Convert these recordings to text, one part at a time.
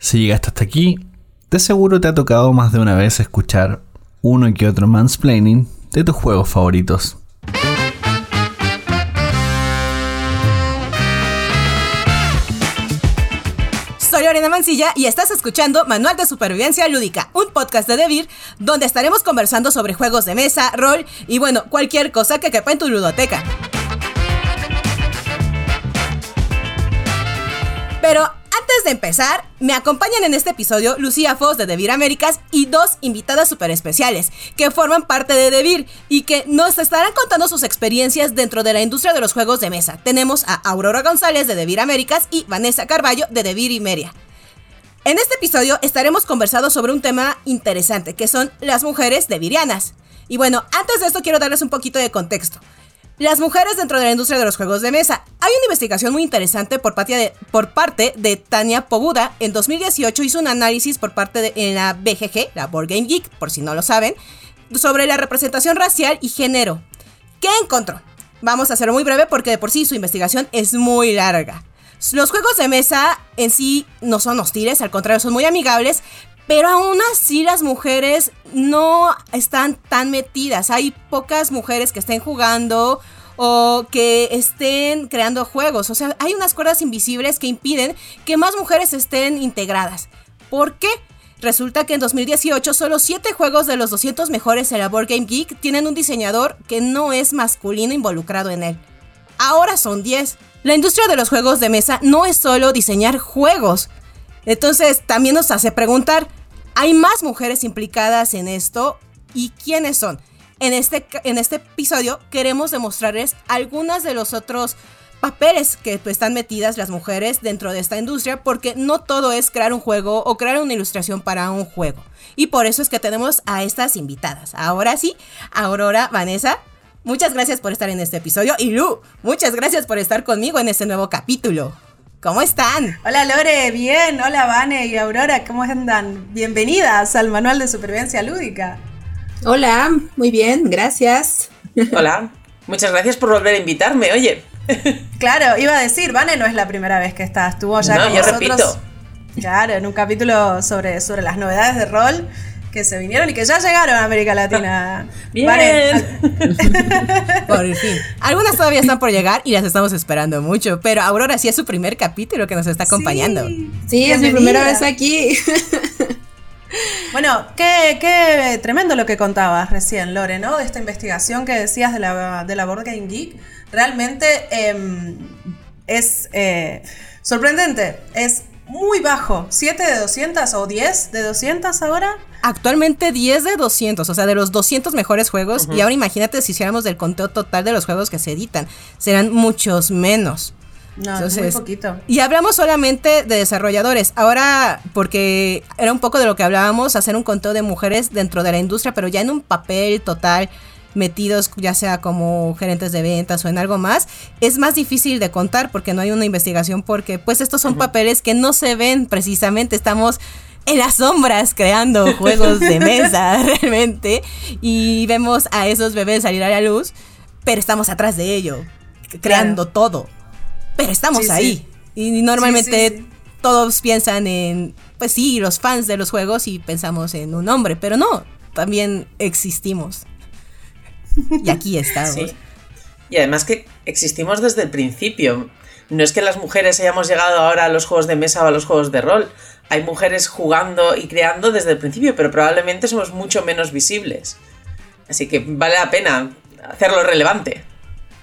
Si llegaste hasta aquí, de seguro te ha tocado más de una vez escuchar uno que otro mansplaining de tus juegos favoritos. Soy Lorena Mancilla y estás escuchando Manual de Supervivencia Lúdica, un podcast de Devir donde estaremos conversando sobre juegos de mesa, rol y bueno, cualquier cosa que quepa en tu ludoteca. Pero antes de empezar, me acompañan en este episodio Lucía Foz de Devir Américas y dos invitadas súper especiales que forman parte de Devir y que nos estarán contando sus experiencias dentro de la industria de los juegos de mesa. Tenemos a Aurora González de Devir Américas y Vanessa Carballo de Devir Imeria. En este episodio estaremos conversando sobre un tema interesante que son las mujeres devirianas. Y bueno, antes de esto quiero darles un poquito de contexto. Las mujeres dentro de la industria de los juegos de mesa. Hay una investigación muy interesante por parte de, por parte de Tania Pobuda. En 2018 hizo un análisis por parte de en la BGG, la Board Game Geek, por si no lo saben, sobre la representación racial y género. ¿Qué encontró? Vamos a hacerlo muy breve porque de por sí su investigación es muy larga. Los juegos de mesa en sí no son hostiles, al contrario, son muy amigables, pero aún así las mujeres no están tan metidas. Hay pocas mujeres que estén jugando o que estén creando juegos. O sea, hay unas cuerdas invisibles que impiden que más mujeres estén integradas. ¿Por qué? Resulta que en 2018 solo 7 juegos de los 200 mejores en la Board Game Geek tienen un diseñador que no es masculino involucrado en él. Ahora son 10. La industria de los juegos de mesa no es solo diseñar juegos. Entonces también nos hace preguntar, hay más mujeres implicadas en esto y quiénes son. En este, en este episodio queremos demostrarles algunas de los otros papeles que pues, están metidas las mujeres dentro de esta industria porque no todo es crear un juego o crear una ilustración para un juego. Y por eso es que tenemos a estas invitadas. Ahora sí, Aurora, Vanessa, muchas gracias por estar en este episodio y Lu, muchas gracias por estar conmigo en este nuevo capítulo. ¿Cómo están? Hola Lore, bien. Hola Vane y Aurora, ¿cómo andan? Bienvenidas al Manual de Supervivencia Lúdica. Hola, muy bien, gracias. Hola, muchas gracias por volver a invitarme, oye. Claro, iba a decir, Vane no es la primera vez que está, estuvo ya no, con yo nosotros. repito. Claro, en un capítulo sobre, sobre las novedades de rol que se vinieron y que ya llegaron a América Latina. Bien. Vane, Por fin. Algunas todavía están por llegar y las estamos esperando mucho, pero Aurora sí es su primer capítulo que nos está acompañando. Sí. Sí, es mi primera vez aquí. Bueno, qué, qué tremendo lo que contabas recién, Lore, ¿no? De esta investigación que decías de la, de la Board Game Geek. Realmente em, es eh, sorprendente. Es muy bajo. ¿7 de 200 o 10 de 200 ahora? Actualmente 10 de 200, o sea, de los 200 mejores juegos. Y ahora imagínate si hiciéramos del conteo total de los juegos que se editan. Serán muchos menos. No, es Entonces, muy poquito. Y hablamos solamente de desarrolladores. Ahora, porque era un poco de lo que hablábamos, hacer un conteo de mujeres dentro de la industria, pero ya en un papel total metidos ya sea como gerentes de ventas o en algo más, es más difícil de contar porque no hay una investigación porque pues estos son papeles que no se ven precisamente, estamos en las sombras creando juegos de mesa realmente y vemos a esos bebés salir a la luz, pero estamos atrás de ello, creando todo pero estamos Sí, sí. ahí. Y normalmente sí. todos piensan en, pues sí, los fans de los juegos y pensamos en un hombre, pero no, también existimos. Y aquí estamos. Sí. Y además que existimos desde el principio. No es que las mujeres hayamos llegado ahora a los juegos de mesa o a los juegos de rol. Hay mujeres jugando y creando desde el principio, pero probablemente somos mucho menos visibles. Así que vale la pena hacerlo relevante.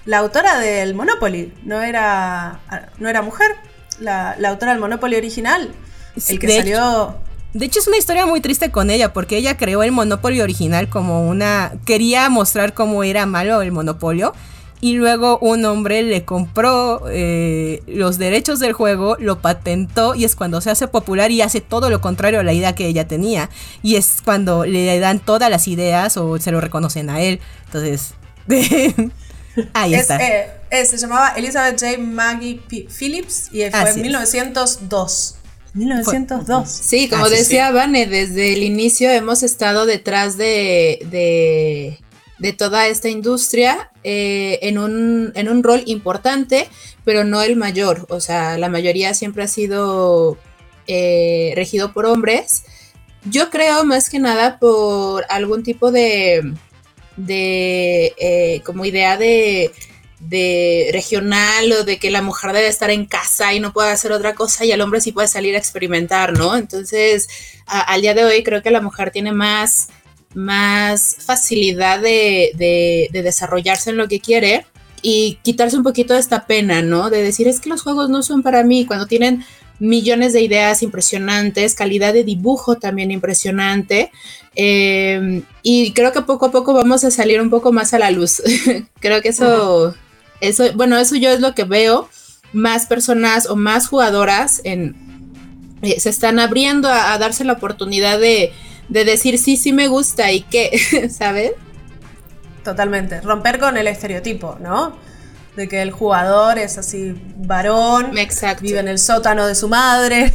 La autora del Monopoly no era, no era mujer. La, la autora del Monopoly original. Sí, El que de salió. De hecho es una historia muy triste con ella porque ella creó el Monopoly original como una... Quería mostrar cómo era malo el monopolio y luego un hombre le compró eh, los derechos del juego, lo patentó y es cuando se hace popular y hace todo lo contrario a la idea que ella tenía. Y es cuando le dan todas las ideas o se lo reconocen a él. Entonces... Ahí Es, está. eh, eh, se llamaba Elizabeth J. Maggie P- Phillips y fue Así en es. 1902. 1902. Sí, como Ah, sí, decía Vane, desde el inicio hemos estado detrás de, de, de toda esta industria eh, en, un, en un rol importante, pero no el mayor. O sea, la mayoría siempre ha sido eh, regido por hombres. Yo creo más que nada por algún tipo de, de eh, como idea de, de regional o de que la mujer debe estar en casa y no puede hacer otra cosa y el hombre sí puede salir a experimentar, ¿no? Entonces, al día de hoy creo que la mujer tiene más, más facilidad de, de, de desarrollarse en lo que quiere y quitarse un poquito de esta pena, ¿no? De decir, es que los juegos no son para mí, cuando tienen millones de ideas impresionantes, calidad de dibujo también impresionante. Eh, y creo que poco a poco vamos a salir un poco más a la luz. creo que eso, eso, bueno, eso yo es lo que veo. Más personas o más jugadoras eh, se están abriendo a, a, darse la oportunidad de, de decir sí, sí me gusta y qué, ¿sabes? Totalmente. Romper con el estereotipo, ¿no? De que el jugador es así varón, Exacto. vive en el sótano de su madre.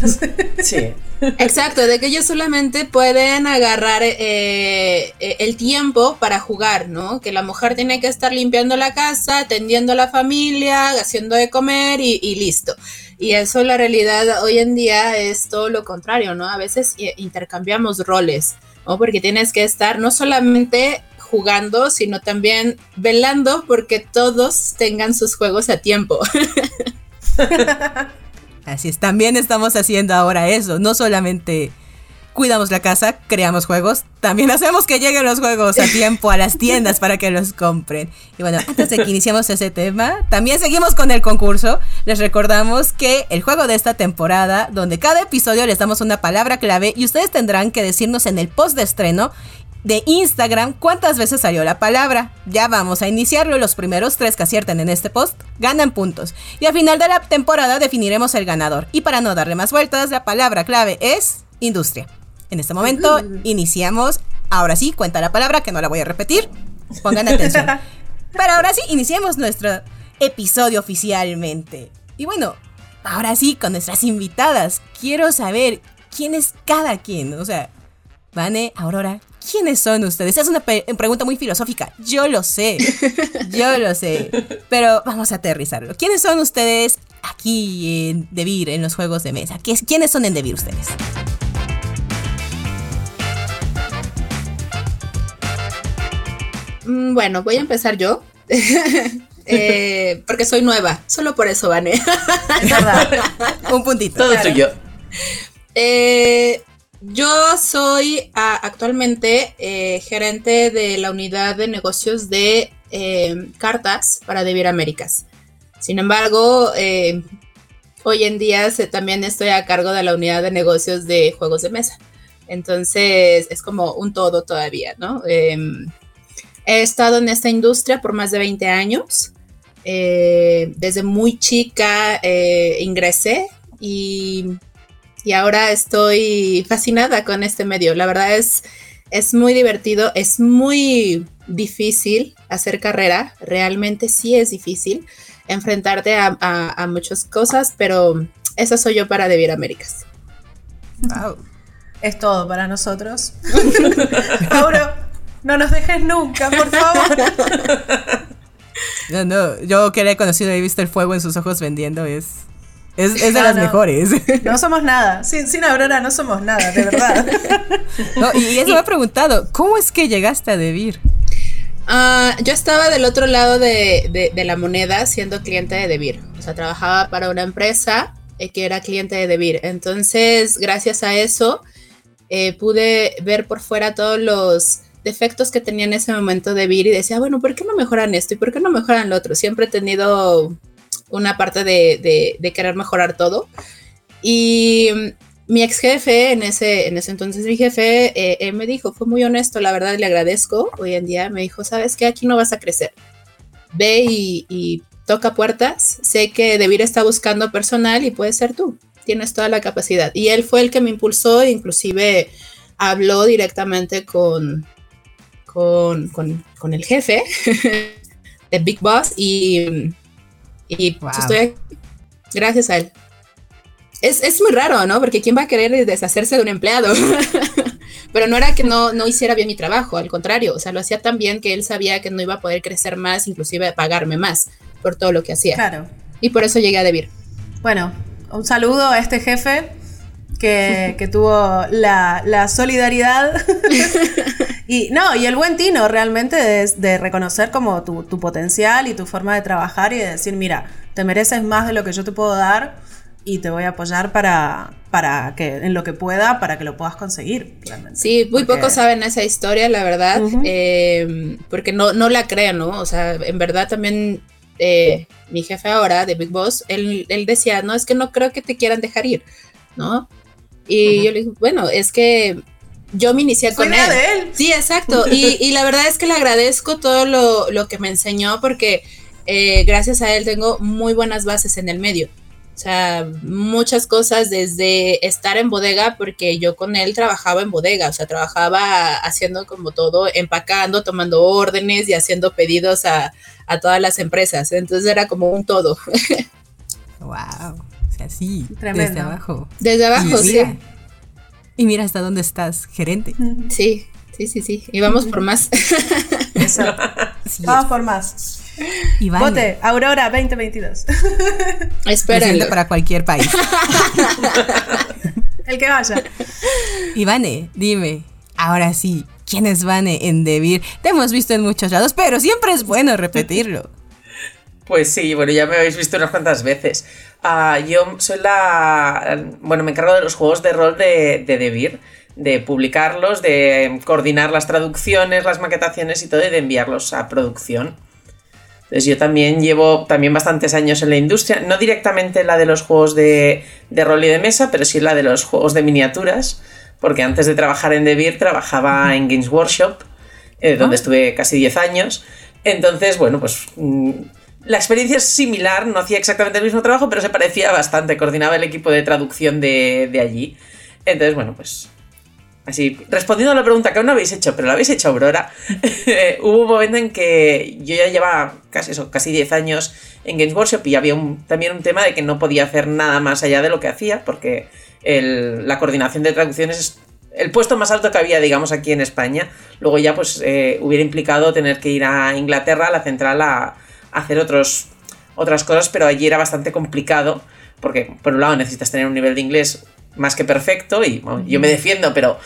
Sí. Exacto, de que ellos solamente pueden agarrar eh, el tiempo para jugar, ¿no? Que la mujer tiene que estar limpiando la casa, atendiendo a la familia, haciendo de comer y, y listo. Y eso la realidad hoy en día es todo lo contrario, ¿no? A veces intercambiamos roles, ¿no? Porque tienes que estar no solamente jugando, sino también velando porque todos tengan sus juegos a tiempo. Así es, también estamos haciendo ahora eso, no solamente cuidamos la casa, creamos juegos, también hacemos que lleguen los juegos a tiempo a las tiendas para que los compren. Y bueno, antes de que iniciemos ese tema, también seguimos con el concurso. Les recordamos que el juego de esta temporada, donde cada episodio les damos una palabra clave y ustedes tendrán que decirnos en el post de estreno de Instagram cuántas veces salió la palabra. Ya vamos a iniciarlo. Los primeros tres que acierten en este post ganan puntos. Y al final de la temporada definiremos el ganador. Y para no darle más vueltas, la palabra clave es industria. En este momento iniciamos. Ahora sí, cuenta la palabra que no la voy a repetir. Pongan atención. Pero ahora sí, iniciemos nuestro episodio oficialmente. Y bueno, ahora sí, con nuestras invitadas. Quiero saber quién es cada quien. O sea, Vane, Aurora, ¿quiénes son ustedes? Es una pregunta muy filosófica, yo lo sé, yo lo sé, pero vamos a aterrizarlo. ¿Quiénes son ustedes aquí en Devir, en los juegos de mesa? ¿Quiénes son en Devir ustedes? Mm, bueno, voy a empezar yo. eh, porque soy nueva, solo por eso, Vane. Es verdad. Un puntito. Todo claro. tuyo. Eh, yo soy a, actualmente eh, gerente de la unidad de negocios de eh, cartas para Devir Américas. Sin embargo, eh, hoy en día también estoy a cargo de la unidad de negocios de juegos de mesa. Entonces es como un todo todavía, ¿no? he estado en esta industria por más de 20 años. desde muy chica ingresé y y ahora estoy fascinada con este medio. La verdad es, es muy divertido, es muy difícil hacer carrera, realmente sí es difícil enfrentarte a, a, a muchas cosas, pero esa soy yo para Devir Américas. Wow. Es todo para nosotros. Mauro, no nos dejes nunca, por favor. No, no, yo que le he conocido y he visto el fuego en sus ojos vendiendo es es, es de no, las no. mejores. No somos nada. Sin, sin, Aurora no somos nada, de verdad. no, y eso me ha preguntado, ¿cómo es que llegaste a Devir? Uh, yo estaba del otro lado de, de, de, la moneda siendo cliente de Devir. O sea, trabajaba para una empresa eh, que era cliente de Devir. Entonces, gracias a eso, eh, pude ver por fuera todos los defectos que tenía en ese momento Devir y decía, bueno, ¿por qué no mejoran esto? ¿Y por qué no mejoran lo otro? Siempre he tenido una parte de, querer mejorar todo. Y mi ex jefe, en ese, en ese entonces mi jefe, eh, me dijo, fue muy honesto, la verdad le agradezco. Hoy en día me dijo, sabes que aquí no vas a crecer. Ve y, toca puertas. Sé que Debir está buscando personal y puedes ser tú. Tienes toda la capacidad. Y él fue el que me impulsó, inclusive habló directamente con, con, con, con el jefe de Big Boss y y wow. estoy gracias a él. Es, es, muy raro, ¿no? Porque ¿quién va a querer deshacerse de un empleado? Pero no era que no, no hiciera bien mi trabajo, al contrario, o sea, lo hacía tan bien que él sabía que no iba a poder crecer más, inclusive pagarme más por todo lo que hacía. Claro. Y por eso llegué a Debir. Bueno, un saludo a este jefe que, que tuvo la, la solidaridad y no, y el buen tino realmente es de reconocer como tu, tu potencial y tu forma de trabajar y de decir, mira, te mereces más de lo que yo te puedo dar y te voy a apoyar para, para que en lo que pueda, para que lo puedas conseguir. Realmente. Sí, muy Porque- pocos saben esa historia, la verdad, Ujú. eh, porque no, no la creen, ¿no? O sea, en verdad también eh, mi jefe ahora de Big Boss, él, él decía, no, es que no creo que te quieran dejar ir, ¿no? Y yo le dije, bueno, es que yo me inicié con él. de él. Sí, exacto. Y, y la verdad es que le agradezco todo lo, lo que me enseñó porque eh, gracias a él tengo muy buenas bases en el medio. O sea, muchas cosas desde estar en bodega, porque yo con él trabajaba en bodega, o sea, trabajaba haciendo como todo, empacando, tomando órdenes y haciendo pedidos a, a todas las empresas. Entonces era como un todo. Wow. O sea, sí, Tremendo. desde abajo. Desde abajo, y sí. mira, y mira hasta dónde estás, gerente. Sí, sí, sí, sí. Y vamos por más. Eso. Sí, Vamos por más. Iván, Vote, Aurora 2022. Espérenlo. presente para cualquier país. El que vaya. Ivane, dime, ahora sí, ¿quién es Vane en Debir? Te hemos visto en muchos lados, pero siempre es bueno repetirlo. Pues sí, bueno, ya me habéis visto unas cuantas veces. Ah, yo soy la. Bueno, me encargo de los juegos de rol de, de Devir, de publicarlos, de coordinar las traducciones, las maquetaciones y todo, y de enviarlos a producción. Entonces yo también llevo también bastantes años en la industria, no directamente la de los juegos de, de rol y de mesa, pero sí la de los juegos de miniaturas, porque antes de trabajar en Devir trabajaba en Games Workshop, eh, donde estuve casi 10 años. Entonces, bueno, pues mm, la experiencia es similar, no hacía exactamente el mismo trabajo, pero se parecía bastante, coordinaba el equipo de traducción de, allí. Entonces, bueno, pues Así, respondiendo a la pregunta que aún no habéis hecho, pero la habéis hecho, Aurora, hubo un momento en que yo ya llevaba casi, eso, casi 10 años en Games Workshop y había también un tema de que no podía hacer nada más allá de lo que hacía, porque la coordinación de traducciones es el puesto más alto que había, digamos, aquí en España. Luego ya pues eh, hubiera implicado tener que ir a Inglaterra, a la central, a hacer otros, otras cosas, pero allí era bastante complicado, porque por un lado necesitas tener un nivel de inglés más que perfecto, y bueno, yo me defiendo, pero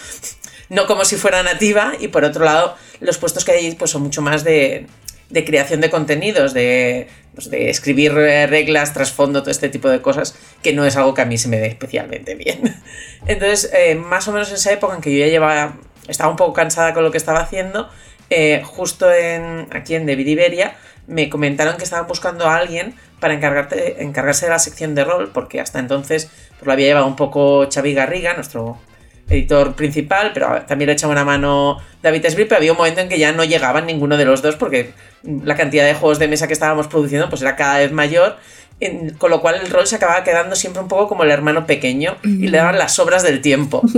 no como si fuera nativa, y por otro lado, los puestos que hay allí pues, son mucho más de, de creación de contenidos, de, pues, de escribir eh, reglas, trasfondo, todo este tipo de cosas, que no es algo que a mí se me dé especialmente bien. Entonces, eh, más o menos en esa época en que yo ya llevaba, estaba un poco cansada con lo que estaba haciendo, eh, justo en, aquí en David Iberia, me comentaron que estaban buscando a alguien para encargarte, encargarse de la sección de rol, porque hasta entonces pues, lo había llevado un poco Xavi Garriga, nuestro editor principal, pero también le echaba una mano David Esbri, pero había un momento en que ya no llegaban ninguno de los dos porque la cantidad de juegos de mesa que estábamos produciendo pues era cada vez mayor, con lo cual el rol se acababa quedando siempre un poco como el hermano pequeño y le daban las sobras del tiempo.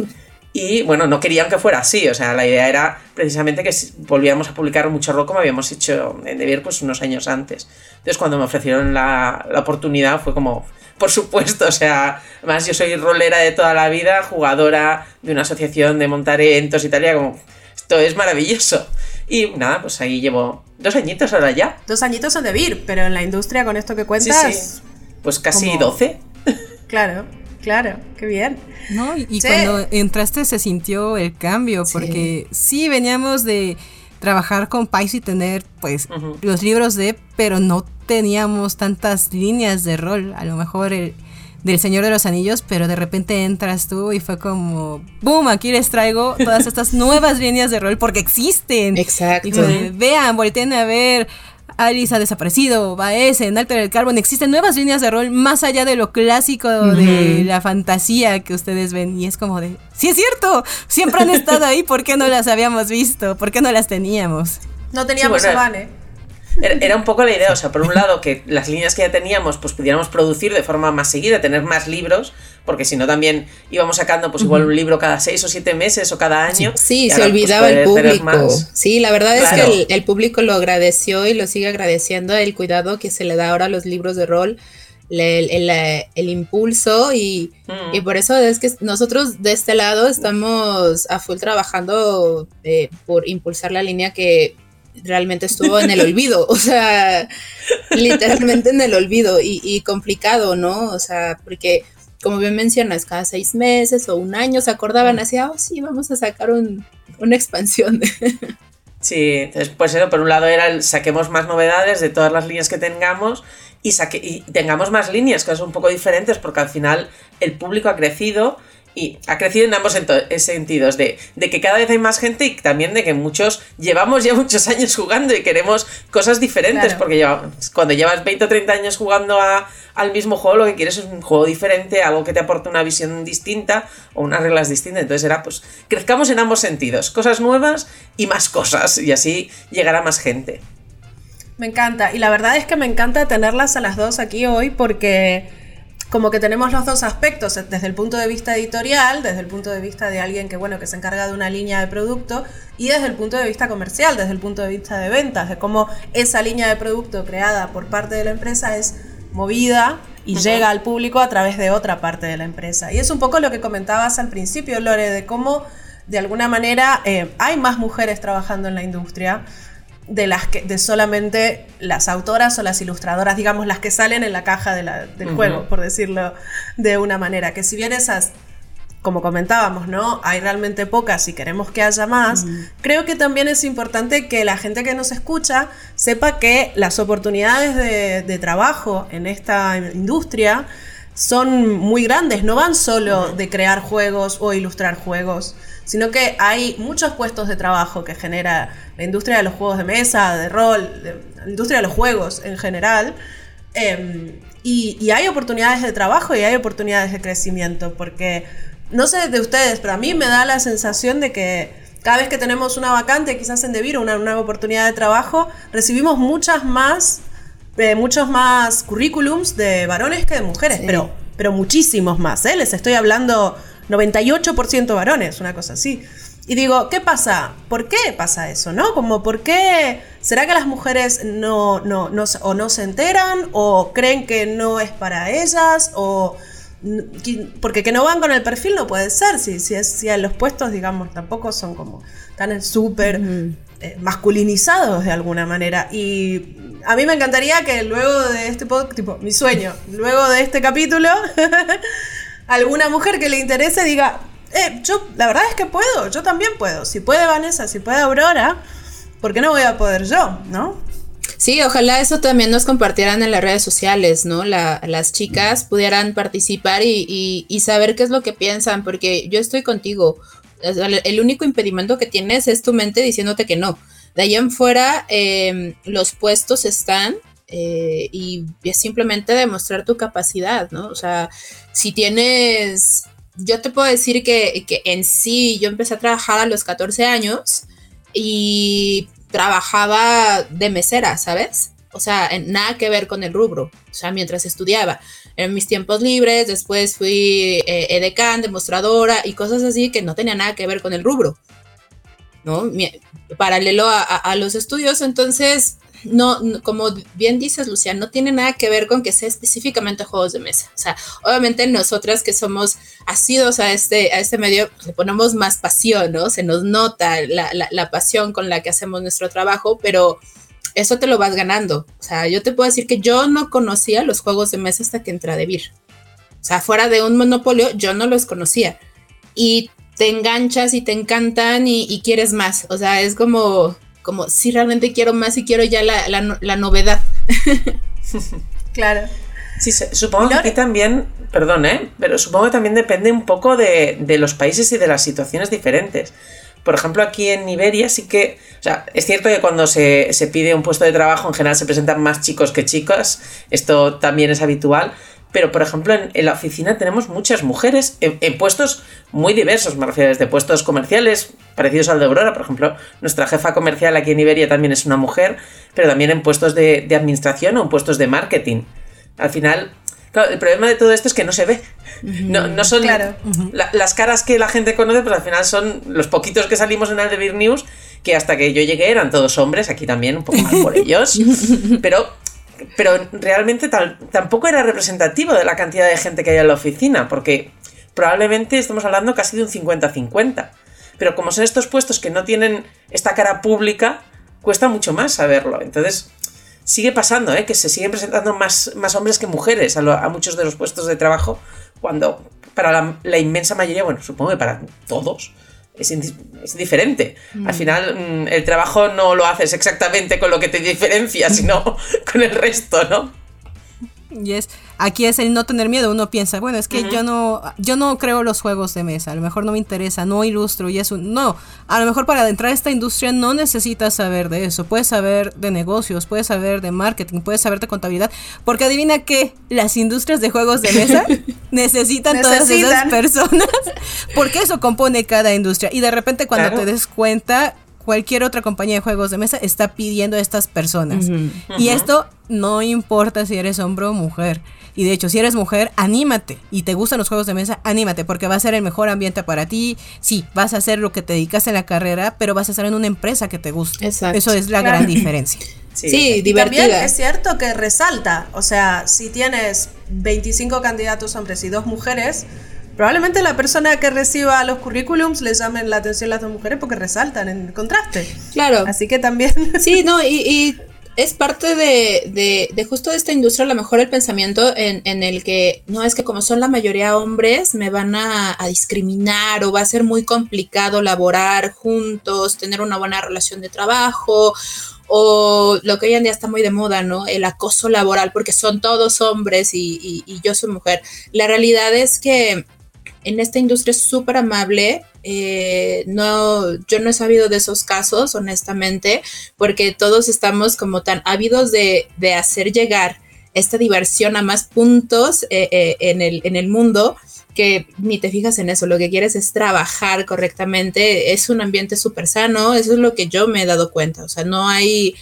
Y bueno, no querían que fuera así, o sea, la idea era precisamente que volviéramos a publicar mucho rock como habíamos hecho en Debier pues unos años antes. Entonces cuando me ofrecieron la, la oportunidad fue como, por supuesto, o sea, además yo soy rolera de toda la vida, jugadora de una asociación de montar eventos y tal, y como, esto es maravilloso. Y nada, pues ahí llevo dos añitos ahora ya. Dos añitos son de vir, pero en la industria con esto que cuentas, Sí, sí. Pues casi 12. claro, claro, qué bien. ¿no? Y, y Sí. cuando entraste se sintió el cambio, porque sí veníamos de trabajar con Pais y tener pues los libros de, pero no teníamos tantas líneas de rol, a lo mejor el del Señor de los Anillos, pero de repente entras tú y fue como, boom, aquí les traigo todas estas nuevas líneas de rol porque existen. Exacto. De, vean, volteen a ver. Alice ha desaparecido, Baez en Alter el Carbon. Existen nuevas líneas de rol más allá de lo clásico de la fantasía que ustedes ven. Y es como de, sí es cierto, siempre han estado ahí, ¿por qué no las habíamos visto? ¿Por qué no las teníamos? No teníamos Sí, bueno, a Vane. Era, era un poco la idea, o sea, por un lado que las líneas que ya teníamos pues pudiéramos producir de forma más seguida, tener más libros, porque si no también íbamos sacando pues igual un libro cada seis o siete meses o cada año. Sí, se ahora, pues, olvidaba el poder tener público. Sí, la verdad es Claro. que el, el público lo agradeció y lo sigue agradeciendo el cuidado que se le da ahora a los libros de rol, el, el- el impulso y, Mm. y por eso es que nosotros de este lado estamos a full trabajando eh, por impulsar la línea que realmente estuvo en el olvido, o sea, literalmente en el olvido y, y complicado, ¿no? O sea, porque como bien mencionas, cada seis meses o un año se acordaban así, oh sí, vamos a sacar una expansión. Sí, entonces pues eso, por un lado era el saquemos más novedades de todas las líneas que tengamos y, saque, y tengamos más líneas, que son un poco diferentes, porque al final el público ha crecido y ha crecido en ambos sentidos, de, que cada vez hay más gente y también de que muchos llevamos ya muchos años jugando y queremos cosas diferentes, porque cuando llevas 20 o 30 años jugando al mismo juego, lo que quieres es un juego diferente, algo que te aporte una visión distinta o unas reglas distintas. Entonces era, pues, crezcamos en ambos sentidos, cosas nuevas y más cosas, y así llegará más gente. Me encanta, y la verdad es que me encanta tenerlas a las dos aquí hoy porque como que tenemos los dos aspectos, desde el punto de vista editorial, desde el punto de vista de alguien que, bueno, que se encarga de una línea de producto, y desde el punto de vista comercial, desde el punto de vista de ventas, de cómo esa línea de producto creada por parte de la empresa es movida y llega al público a través de otra parte de la empresa. Y es un poco lo que comentabas al principio, Lore, de cómo de alguna manera eh, hay más mujeres trabajando en la industria de las que de solamente las autoras o las ilustradoras, digamos las que salen en la caja del juego, por decirlo de una manera, que si bien esas como comentábamos, ¿no? Hay realmente pocas y queremos que haya más. Creo que también es importante que la gente que nos escucha sepa que las oportunidades de, de trabajo en esta industria son muy grandes, no van solo de crear juegos o ilustrar juegos sino que hay muchos puestos de trabajo que genera la industria de los juegos de mesa, de rol, la industria de los juegos en general. Em, y, hay oportunidades de trabajo y hay oportunidades de crecimiento, porque no sé de ustedes, pero a mí me da la sensación de que cada vez que tenemos una vacante, quizás en Devir, una nueva oportunidad de trabajo, recibimos muchas más, eh, muchos más currículums de varones que de mujeres, pero, pero muchísimos más, ¿eh? Les estoy hablando 98% varones, una cosa así. Y digo, ¿qué pasa? ¿Por qué pasa eso? ¿No? Como, ¿por qué? ¿Será que las mujeres no, no, no, o no se enteran? ¿O creen que no es para ellas? ¿O porque que no van con el perfil no puede ser? Si, si, es, si los puestos, digamos, tampoco son como tan súper eh, masculinizados de alguna manera. Y a mí me encantaría que luego de este podcast, tipo, mi sueño, luego de este capítulo... alguna mujer que le interese diga, eh, yo, la verdad es que puedo, yo también puedo. Si puede Vanessa, si puede Aurora, ¿por qué no voy a poder yo, no? Sí, ojalá eso también nos compartieran en las redes sociales, ¿no? las chicas pudieran participar y, saber qué es lo que piensan, porque yo estoy contigo. El único impedimento que tienes es tu mente diciéndote que no. De ahí en fuera, em, los puestos están eh, y es simplemente demostrar tu capacidad, ¿no? O sea, si tienes, yo te puedo decir que, que en sí yo empecé a trabajar a los 14 años y trabajaba de mesera, ¿sabes? O sea, nada que ver con el rubro, o sea, mientras estudiaba. En mis tiempos libres, después fui eh, edecán, demostradora y cosas así que no tenía nada que ver con el rubro, ¿no? paralelo a, a, los estudios, entonces no, como bien dices, Lucia, no tiene nada que ver con que sea específicamente juegos de mesa. O sea, obviamente nosotras que somos asidos a este, a este medio, le ponemos más pasión, ¿no? Se nos nota la, la, pasión con la que hacemos nuestro trabajo, pero eso te lo vas ganando. O sea, yo te puedo decir que yo no conocía los juegos de mesa hasta que entré a Debir. O sea, fuera de un monopolio, yo no los conocía. Y te enganchas y te encantan y, y quieres más. O sea, es como como si realmente quiero más y quiero ya la, la, novedad. claro. Sí, supongo que aquí también, perdón, ¿eh? pero supongo que también depende un poco de, de, los países y de las situaciones diferentes. Por ejemplo, aquí en Iberia sí que, o sea, es cierto que cuando se, se pide un puesto de trabajo en general se presentan más chicos que chicas, esto también es habitual, pero por ejemplo en, la oficina tenemos muchas mujeres en, puestos muy diversos, me refiero desde puestos comerciales parecidos al de Aurora, por ejemplo, nuestra jefa comercial aquí en Iberia también es una mujer, pero también en puestos de, administración o en puestos de marketing. Al final, claro, el problema de todo esto es que no se ve. no, no, son las caras que la gente conoce, pero al final son los poquitos que salimos en el de News, que hasta que yo llegué eran todos hombres, aquí también un poco más por ellos, pero pero realmente tampoco era representativo de la cantidad de gente que hay en la oficina, porque probablemente estamos hablando casi de un 50-50. Pero como son estos puestos que no tienen esta cara pública, cuesta mucho más saberlo. Entonces, sigue pasando, ¿eh? que se siguen presentando más, hombres que mujeres a, muchos de los puestos de trabajo, cuando para la, la inmensa mayoría, bueno, supongo que para todos, es, es diferente. Al final, mm, el trabajo no lo haces exactamente con lo que te diferencia, sino con el resto, ¿no? Y es, aquí es el no tener miedo. Uno piensa, bueno, es que yo no, yo no creo los juegos de mesa, a lo mejor no me interesa, no ilustro y eso. No, a lo mejor para entrar a esta industria no necesitas saber de eso. Puedes saber de negocios, puedes saber de marketing, puedes saber de contabilidad. Porque adivina que las industrias de juegos de mesa necesitan todas esas Necesitan. personas. Porque eso compone cada industria. Y de repente cuando Claro. te des cuenta, cualquier otra compañía de juegos de mesa está pidiendo a estas personas. Y esto no importa si eres hombre o mujer. Y de hecho, si eres mujer, anímate. Y te gustan los juegos de mesa, anímate, porque va a ser el mejor ambiente para ti. Sí, vas a hacer lo que te dedicas en la carrera, pero vas a estar en una empresa que te guste. Exacto. Eso es la Claro. gran diferencia. Sí, Y divertida. también es cierto que resalta, o sea, si tienes 25 candidatos hombres y dos mujeres, probablemente la persona que reciba los currículums le llamen la atención las dos mujeres porque resaltan en contraste. Claro. Así que también... Sí, no, y, y es parte de, de, de justo de esta industria, a lo mejor el pensamiento en, en el que no es que como son la mayoría hombres, me van a, a discriminar o va a ser muy complicado laborar juntos, tener una buena relación de trabajo. O lo que hoy en día está muy de moda, ¿no? El acoso laboral, porque son todos hombres y, y- y yo soy mujer. La realidad es que en esta industria es súper amable. eh, no, yo no he sabido de esos casos, honestamente, porque todos estamos como tan ávidos de, de hacer llegar esta diversión a más puntos eh, eh, en, el, en el mundo que ni te fijas en eso, lo que quieres es trabajar correctamente, es un ambiente súper sano, eso es lo que yo me he dado cuenta, o sea, no hay,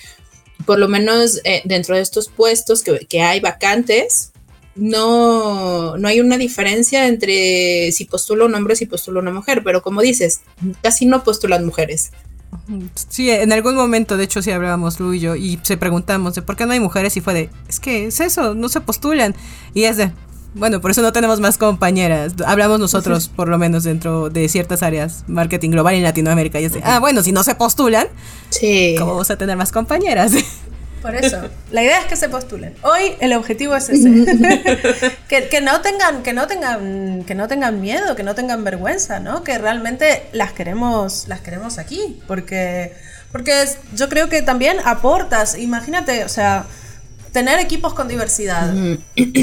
por lo menos eh, dentro de estos puestos que, que hay vacantes, no, no hay una diferencia entre si postula un hombre o si postula una mujer, pero como dices, casi no postulan mujeres. Sí, en algún momento, de hecho, sí hablábamos Lu y yo y se preguntamos de por qué no hay mujeres y fue de, es que es eso, no se postulan. Y es de, bueno, por eso no tenemos más compañeras. Hablamos nosotros, por lo menos dentro de ciertas áreas, marketing global en Latinoamérica. Y es de, ah, bueno, si no se postulan, Sí. ¿cómo vamos a tener más compañeras? Por eso, la idea es que se postulen. Hoy el objetivo es ese. que, que no tengan, que no tengan, que no tengan miedo, que no tengan vergüenza, ¿no? Que realmente las queremos, las queremos aquí. Porque, porque es- yo creo que también aportas, imagínate, o sea, tener equipos con diversidad,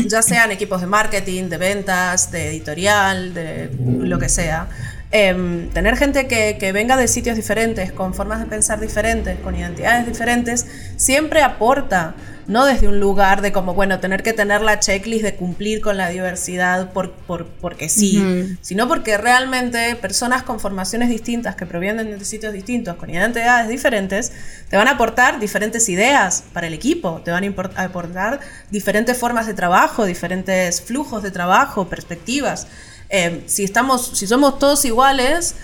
ya sean equipos de marketing, de ventas, de editorial, de lo que sea. Em, tener gente que, que venga de sitios diferentes, con formas de pensar diferentes, con identidades diferentes, siempre aporta, no desde un lugar de como, bueno, tener que tener la checklist de cumplir con la diversidad por, por- porque sí, sino porque realmente personas con formaciones distintas, que provienen de sitios distintos, con identidades diferentes, te van a aportar diferentes ideas para el equipo, te van a aportar diferentes formas de trabajo, diferentes flujos de trabajo, perspectivas. Eh, si, estamos, si somos todos iguales,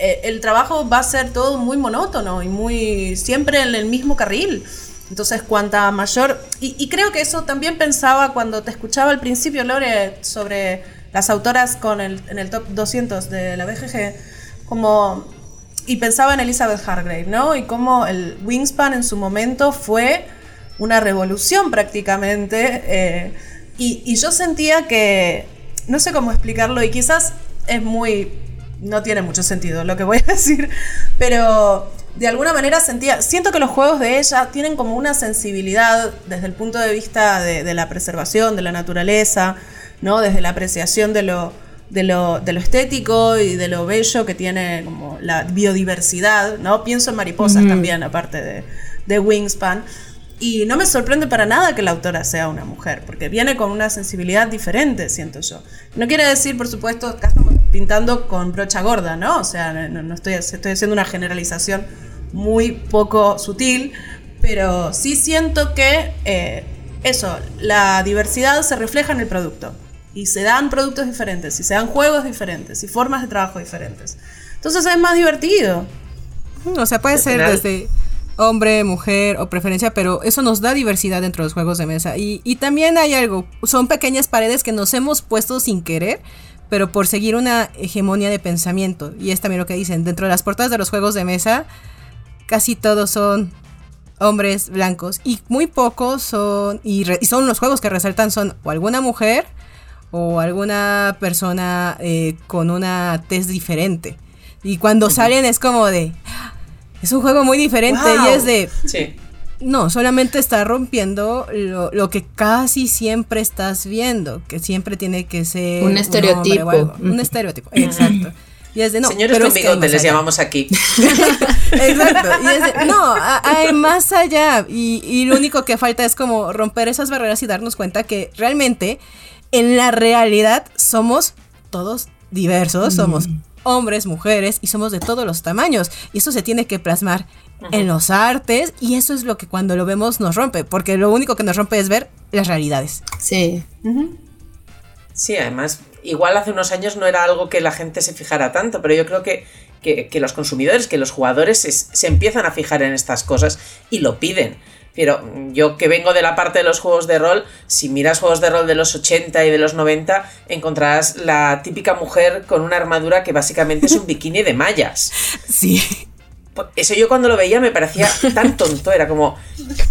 eh, el trabajo va a ser todo muy monótono y muy siempre en el mismo carril. Entonces, cuanta mayor... Y, y creo que eso también pensaba cuando te escuchaba al principio, Lore, sobre las autoras con el, en el top 200 de la BGG, como... Y pensaba en Elizabeth Hargrave, ¿no? Y cómo el Wingspan en su momento fue una revolución prácticamente. eh, y, y yo sentía que, no sé cómo explicarlo, y quizás es muy, no tiene mucho sentido lo que voy a decir, pero de alguna manera sentía, siento que los juegos de ella tienen como una sensibilidad desde el punto de vista de, de la preservación, de la naturaleza, ¿no? Desde la apreciación de lo, de lo, de lo estético y de lo bello que tiene como la biodiversidad, ¿no? Pienso en mariposas también, aparte de, de Wingspan. Y no me sorprende para nada que la autora sea una mujer, porque viene con una sensibilidad diferente, siento yo. No quiere decir, por supuesto, acá estamos pintando con brocha gorda, ¿no? O sea, no, no estoy, estoy haciendo una generalización muy poco sutil, pero sí siento que eh, eso, la diversidad se refleja en el producto. Y se dan productos diferentes, y se dan juegos diferentes, y formas de trabajo diferentes. Entonces es más divertido. o sea, puede ser desde hombre, mujer o preferencia, pero eso nos da diversidad dentro de los juegos de mesa. Y, y también hay algo, son pequeñas paredes que nos hemos puesto sin querer, pero por seguir una hegemonía de pensamiento. Y es también lo que dicen, dentro de las portadas de los juegos de mesa, casi todos son hombres blancos y muy pocos son, y, re- y son los juegos que resaltan son o alguna mujer o alguna persona eh, con una tez diferente. Y cuando salen es como de... "Ah, Es un juego muy diferente y es de... Sí. No, solamente está rompiendo lo, lo que casi siempre estás viendo, que siempre tiene que ser Un estereotipo. algo. Un estereotipo, exacto. Y es de no, Señores con bigote les allá. llamamos aquí. Exacto. Y es de, no, hay más allá. Y, y lo único que falta es como romper esas barreras y darnos cuenta que realmente en la realidad somos todos diversos, somos hombres, mujeres y somos de todos los tamaños. Y eso se tiene que plasmar en los artes y eso es lo que cuando lo vemos nos rompe, porque lo único que nos rompe es ver las realidades. Sí. Sí, además, igual hace unos años no era algo que la gente se fijara tanto, pero yo creo que, que- que los consumidores, que los jugadores se, se empiezan a fijar en estas cosas y lo piden. Pero mm, yo que vengo de la parte de los juegos de rol, si miras juegos de rol de los 80 y de los 90, encontrarás la típica mujer con una armadura que básicamente es un bikini de mallas. Sí. Pues Eso yo cuando lo veía me parecía tan tonto, era como,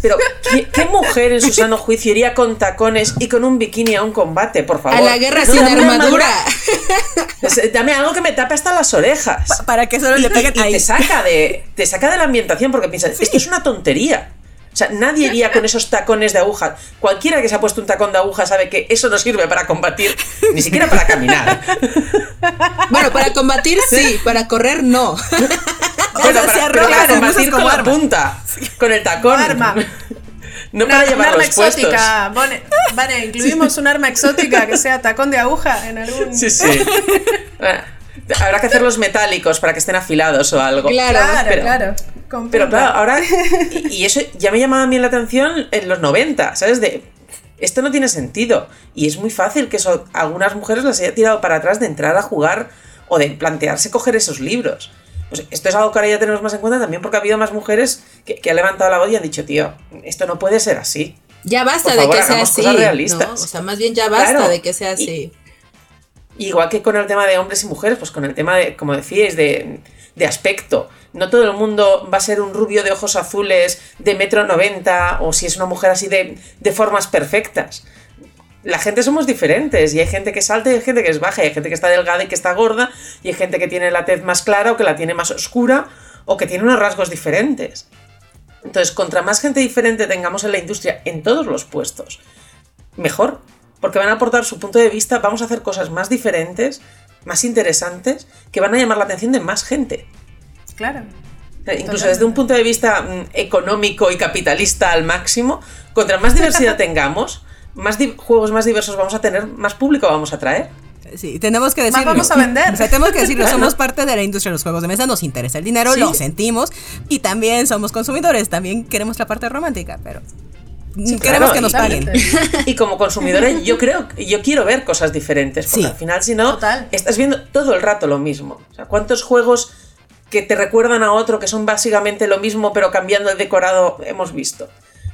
pero ¿qué, qué mujer en su sano juicio iría con tacones y con un bikini a un combate, por favor? A la guerra No, sin armadura. Es- Dame algo que me tape hasta las orejas. Pa- para que solo le peguen y ahí. te saca de te saca de la ambientación porque piensas, esto es una tontería. O sea, nadie iría con esos tacones de aguja. Cualquiera que se ha puesto un tacón de aguja sabe que eso no sirve para combatir, ni siquiera para caminar. Bueno, para combatir sí, para correr no. Bueno, sea, se para, arroja, pero para se combatir con la arma. punta, con el tacón. Arma. No Una- para llevar arma exótica. Vale, vale, incluimos un arma exótica que sea tacón de aguja en algún. Sí, sí. Habrá que hacerlos metálicos para que estén afilados o algo. Claro. Claro, pero- claro. Pero claro, ahora. Y, y eso ya me llamaba a mí la atención en los 90, ¿sabes? De. Esto no tiene sentido. Y es muy fácil que eso algunas mujeres las haya tirado para atrás de entrar a jugar o de plantearse coger esos libros. Pues esto es algo que ahora ya tenemos más en cuenta también porque ha habido más mujeres que, que han levantado la voz y han dicho, tío, esto no puede ser así. Ya basta de que sea así. ¿no? O sea, más bien ya basta Claro. de que sea Y- así. Igual que con el tema de hombres y mujeres, pues con el tema de, como decíais, de, de aspecto. No todo el mundo va a ser un rubio de ojos azules de metro noventa o si es una mujer así de, de formas perfectas. La gente somos diferentes y hay gente que salta y hay gente que es baja, y hay gente que está delgada y que está gorda y hay gente que tiene la tez más clara o que la tiene más oscura o que tiene unos rasgos diferentes. Entonces, contra más gente diferente tengamos en la industria en todos los puestos, mejor, porque van a aportar su punto de vista, vamos a hacer cosas más diferentes, más interesantes, que van a llamar la atención de más gente. Claro. Eh, Incluso Totalmente. desde un punto de vista mm, económico y capitalista al máximo, contra más diversidad tengamos, más di- juegos más diversos vamos a tener, más público vamos a traer. Sí, tenemos que decirlo. vamos a vender. O sea, tenemos que decirlo, somos parte de la industria de los juegos de mesa, nos interesa el dinero, Sí. lo sentimos y también somos consumidores, también queremos la parte romántica, pero Sí, queremos claro, que nos paguen. Y como consumidores, yo creo, yo quiero ver cosas diferentes, porque Sí. al final, si no, Total. estás viendo todo el rato lo mismo. O sea, ¿cuántos juegos que te recuerdan a otro, que son básicamente lo mismo, pero cambiando el decorado, hemos visto?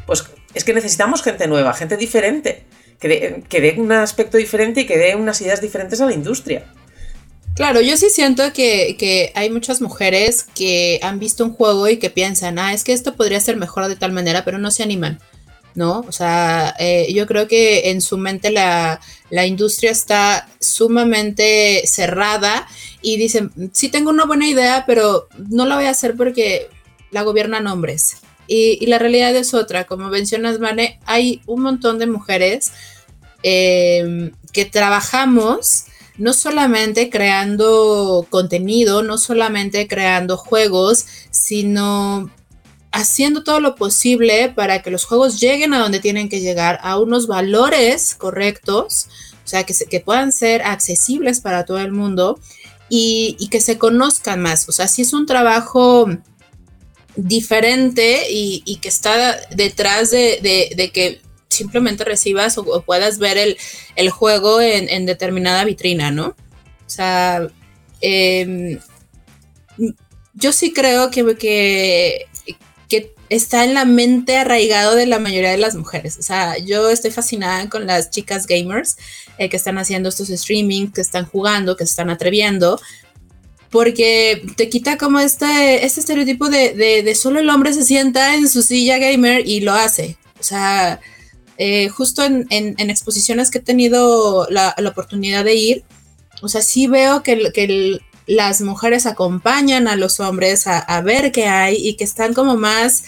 Pues es que necesitamos gente nueva, gente diferente, que dé que dé un aspecto diferente y que dé unas ideas diferentes a la industria. Claro, yo sí siento que, que hay muchas mujeres que han visto un juego y que piensan, ah, es que esto podría ser mejor de tal manera, pero no se animan, ¿no? O sea, eh, yo creo que en su mente la, la industria está sumamente cerrada y dicen, sí tengo una buena idea, pero no la voy a hacer porque la gobiernan hombres. Y, la realidad es otra, como mencionas, Mane, hay un montón de mujeres eh, que trabajamos no solamente creando contenido, no solamente creando juegos, sino haciendo todo lo posible para que los juegos lleguen a donde tienen que llegar, a unos valores correctos, o sea, que, se- que puedan ser accesibles para todo el mundo y, y que se conozcan más. O sea, si es un trabajo diferente y, y que está detrás de, de- que simplemente recibas o, puedas ver el, el juego en, en determinada vitrina, ¿no? O sea, em, yo sí creo que, que está en la mente arraigado de la mayoría de las mujeres. O sea, yo estoy fascinada con las chicas gamers eh, que están haciendo estos streamings, que están jugando, que se están atreviendo, porque te quita como este, este estereotipo de, de, solo el hombre se sienta en su silla gamer y lo hace. O sea, eh, justo en, en, exposiciones que he tenido la, oportunidad de ir, o sea, sí veo que, que las mujeres acompañan a los hombres a, ver qué hay y que están como más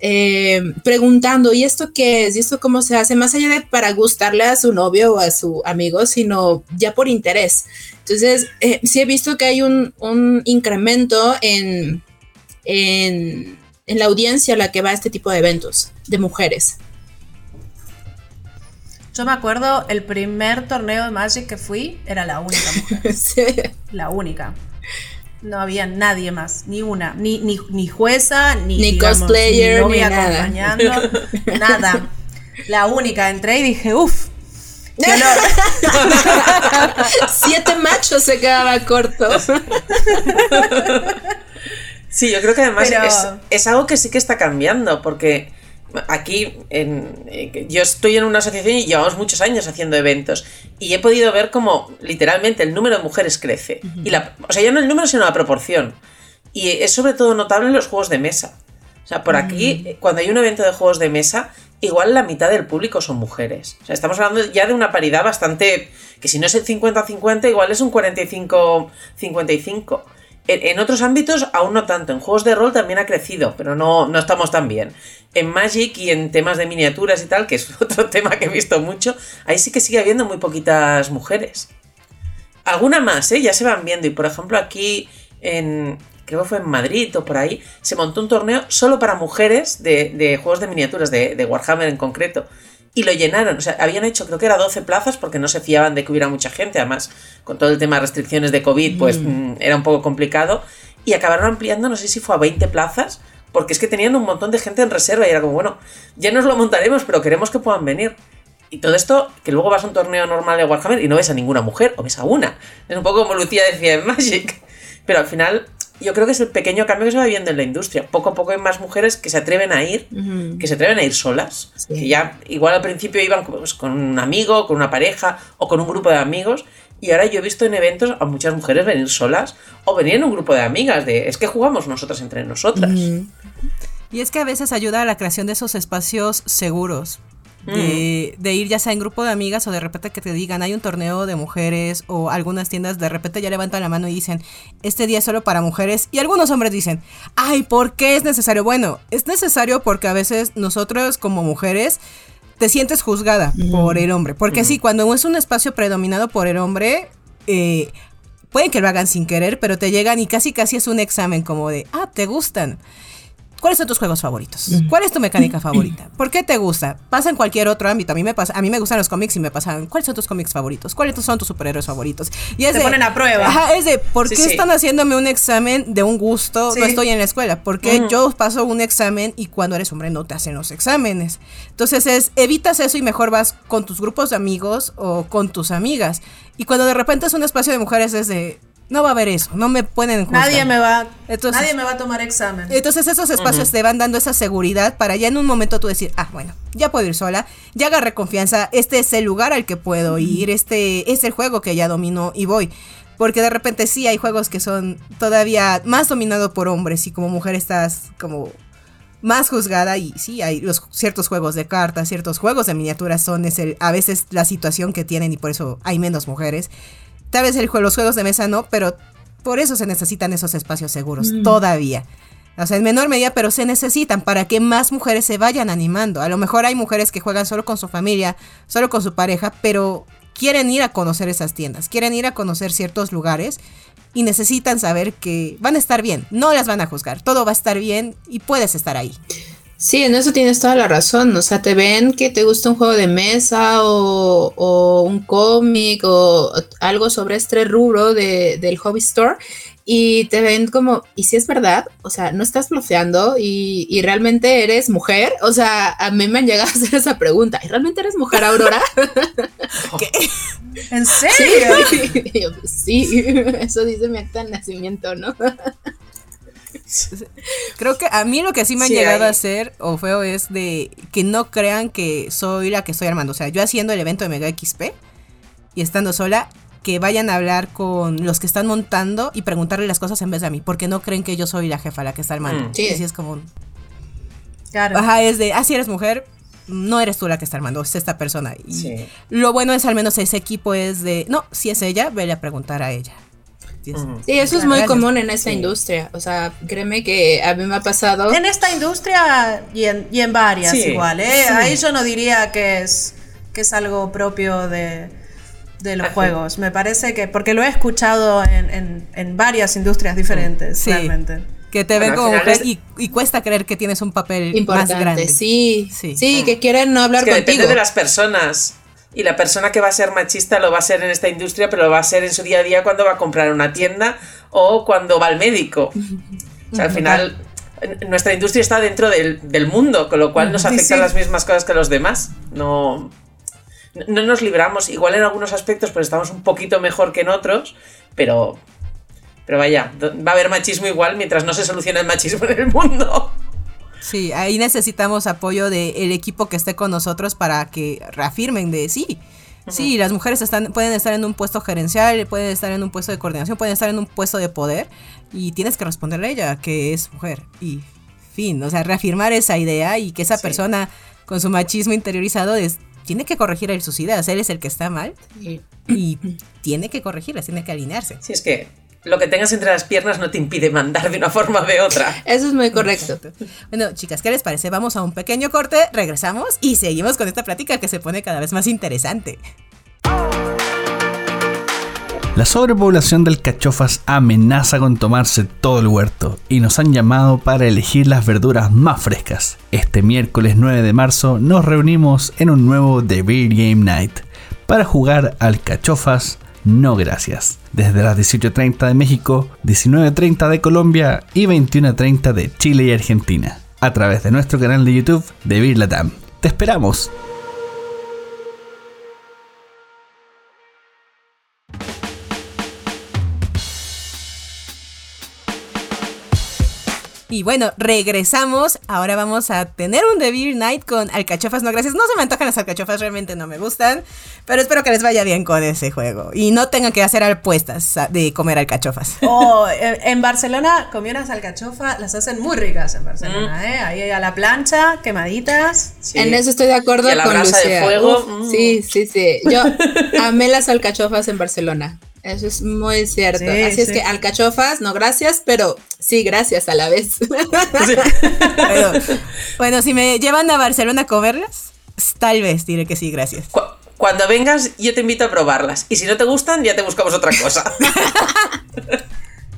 eh, preguntando, ¿y esto qué es? ¿Y esto cómo se hace? Más allá de para gustarle a su novio o a su amigo, sino ya por interés. Entonces, eh, sí he visto que hay un, un incremento en, en, en la audiencia a la que va este tipo de eventos de mujeres. Yo me acuerdo el primer torneo de Magic que fui, era la única mujer. sí. La única. No había nadie más, ni una, ni, ni, ni jueza, ni, ni cosplayer, ni, acompañando, nada. La única, entré y dije, uff. Siete machos se quedaba corto. Sí, yo creo que además es, es algo que sí que está cambiando, porque aquí en, eh, yo estoy en una asociación y llevamos muchos años haciendo eventos y he podido ver como literalmente el número de mujeres crece. y la, o sea, ya no el número, sino la proporción. Y es sobre todo notable en los juegos de mesa. O sea, por aquí, mm. cuando hay un evento de juegos de mesa, igual la mitad del público son mujeres. O sea, estamos hablando ya de una paridad bastante... que si no es el 50-50, igual es un 45-55. En, otros ámbitos aún no tanto. En juegos de rol también ha crecido, pero no, no estamos tan bien. En Magic y en temas de miniaturas y tal, que es otro tema que he visto mucho, ahí sí que sigue habiendo muy poquitas mujeres. Alguna más, ¿eh? Ya se van viendo. Y por ejemplo, aquí en. Creo que fue en Madrid o por ahí, se montó un torneo solo para mujeres de, juegos de miniaturas, de, de Warhammer en concreto y lo llenaron. O sea, habían hecho, creo que era 12 plazas porque no se fiaban de que hubiera mucha gente. Además, con todo el tema de restricciones de COVID, pues mm. Mm, era un poco complicado. Y acabaron ampliando, no sé si fue a 20 plazas, porque es que tenían un montón de gente en reserva y era como, bueno, ya nos lo montaremos, pero queremos que puedan venir. Y todo esto, que luego vas a un torneo normal de Warhammer y no ves a ninguna mujer, o ves a una. Es un poco como Lucía decía en Magic. Pero al final yo creo que es el pequeño cambio que se va viendo en la industria. Poco a poco hay más mujeres que se atreven a ir, que se atreven a ir solas. Que ya igual al principio iban pues, con un amigo, con una pareja o con un grupo de amigos. Y ahora yo he visto en eventos a muchas mujeres venir solas o venir en un grupo de amigas. De es que jugamos nosotras entre nosotras. Y es que a veces ayuda a la creación de esos espacios seguros. De, de, ir ya sea en grupo de amigas o de repente que te digan hay un torneo de mujeres o algunas tiendas de repente ya levantan la mano y dicen este día es solo para mujeres y algunos hombres dicen ay ¿por qué es necesario? Bueno es necesario porque a veces nosotros como mujeres te sientes juzgada por el hombre. Porque sí cuando es un espacio predominado por el hombre eh, pueden que lo hagan sin querer pero te llegan y casi casi es un examen como de ah te gustan ¿Cuáles son tus juegos favoritos? ¿Cuál es tu mecánica favorita? ¿Por qué te gusta? Pasa en cualquier otro ámbito. A mí me pasa, a mí me gustan los cómics y me pasan, ¿cuáles son tus cómics favoritos? ¿Cuáles son tus superhéroes favoritos? Y es Te ponen a prueba. Ajá, es de, ¿por qué están haciéndome un examen de un gusto? No estoy en la escuela. Porque yo paso un examen y cuando eres hombre no te hacen los exámenes. Entonces es, evitas eso y mejor vas con tus grupos de amigos o con tus amigas. Y cuando de repente es un espacio de mujeres es de, no va a haber eso, no me pueden juzgar. Nadie me va, nadie me va a tomar examen. Entonces esos espacios te van dando esa seguridad para ya en un momento tú decir, ah, bueno, ya puedo ir sola, ya agarré confianza, este es el lugar al que puedo ir, este es el juego que ya domino y voy. Porque de repente sí hay juegos que son todavía más dominados por hombres y como mujer estás como más juzgada y sí, hay los ciertos juegos de cartas, ciertos juegos de miniaturas son a veces la situación que tienen y por eso hay menos mujeres. Tal vez el, los juegos de mesa no, pero por eso se necesitan esos espacios seguros, mm. todavía. O sea, en menor medida, pero se necesitan para que más mujeres se vayan animando. A lo mejor hay mujeres que juegan solo con su familia, solo con su pareja, pero quieren ir a conocer esas tiendas, quieren ir a conocer ciertos lugares y necesitan saber que van a estar bien, no las van a juzgar, todo va a estar bien y puedes estar ahí. Sí, en eso tienes toda la razón. O sea, te ven que te gusta un juego de mesa o, un cómic o algo sobre este rubro de, del hobby store y te ven como, ¿y si es verdad? O sea, no estás bloqueando y, y, realmente eres mujer. O sea, a mí me han llegado a hacer esa pregunta. ¿Y realmente eres mujer, Aurora? ¿Qué? ¿En serio? Sí, sí, eso dice mi acta de nacimiento, ¿no? Creo que a mí lo que sí me han llegado a hacer, o feo, es de que no crean que soy la que estoy armando. O sea, yo haciendo el evento de Mega XP y estando sola, que vayan a hablar con los que están montando y preguntarle las cosas en vez de a mí, porque no creen que yo soy la jefa la que está armando. Mm. Sí. Así es como. Claro. Ajá, es de, ah, si eres mujer, no eres tú la que está armando, es esta persona. Y Sí. lo bueno es al menos ese equipo es de, no, si es ella, vele a preguntar a ella. Sí. Sí, eso es muy gracias. común en esta Sí. industria. O sea, créeme que a mí me ha pasado. En esta industria y en, y en varias Sí. igual, ¿eh? Ahí yo no diría que es, que es algo propio de, de los Ajá. juegos. Me parece que, porque lo he escuchado en, en- en varias industrias diferentes, Sí. realmente. Que te Bueno, ven como mujer y, y cuesta creer que tienes un papel Importante, más grande. sí, Sí. sí, que quieren no hablar Es que contigo. depende de las personas. Y la persona que va a ser machista lo va a ser en esta industria, pero lo va a ser en su día a día cuando va a comprar una tienda o cuando va al médico. O sea, al final, nuestra industria está dentro del, del mundo, con lo cual nos afectan sí. las mismas cosas que los demás. No, no nos libramos. Igual en algunos aspectos, pues estamos un poquito mejor que en otros, pero. Pero vaya, va a haber machismo igual mientras no se solucione el machismo en el mundo. Sí, ahí necesitamos apoyo del equipo que esté con nosotros para que reafirmen de sí. Sí, las mujeres están, pueden estar en un puesto gerencial, pueden estar en un puesto de coordinación, pueden estar en un puesto de poder y tienes que responderle a ella que es mujer. Y fin, o sea, reafirmar esa idea y que esa Sí. persona con su machismo interiorizado es, tiene que corregir sus ideas. Él es el que está mal Sí. y tiene que corregirlas, tiene que alinearse. Si es que lo que tengas entre las piernas no te impide mandar de una forma o de otra. Eso es muy correcto. Bueno, chicas, ¿qué les parece? Vamos a un pequeño corte, regresamos y seguimos con esta plática que se pone cada vez más interesante. La sobrepoblación del cachofas amenaza con tomarse todo el huerto y nos han llamado para elegir las verduras más frescas. Este miércoles 9 de marzo nos reunimos en un nuevo The Beer Game Night para jugar al cachofas no gracias. Desde las 18.30 de México, 19.30 de Colombia y 21.30 de Chile y Argentina. A través de nuestro canal de YouTube de Beer Latam. ¡Te esperamos! Y bueno, regresamos. Ahora vamos a tener un The Beer Night con alcachofas. No, gracias. No se me antojan las alcachofas, realmente no me gustan. Pero espero que les vaya bien con ese juego. Y no tengan que hacer apuestas de comer alcachofas. O en, en Barcelona comí unas alcachofas, las hacen muy ricas en Barcelona, ¿eh? Ahí a la plancha, quemaditas. Sí. En eso estoy de acuerdo Y a la con brasa de fuego, Uf, mm. Sí, sí, sí. Yo amé las alcachofas en Barcelona. Eso es muy cierto. Sí, Así es que alcachofas, no gracias, pero sí, gracias a la vez. Pero, bueno, si me llevan a Barcelona a comerlas, tal vez diré que sí, gracias. Cu- Cuando vengas, yo te invito a probarlas. Y si no te gustan, ya te buscamos otra cosa.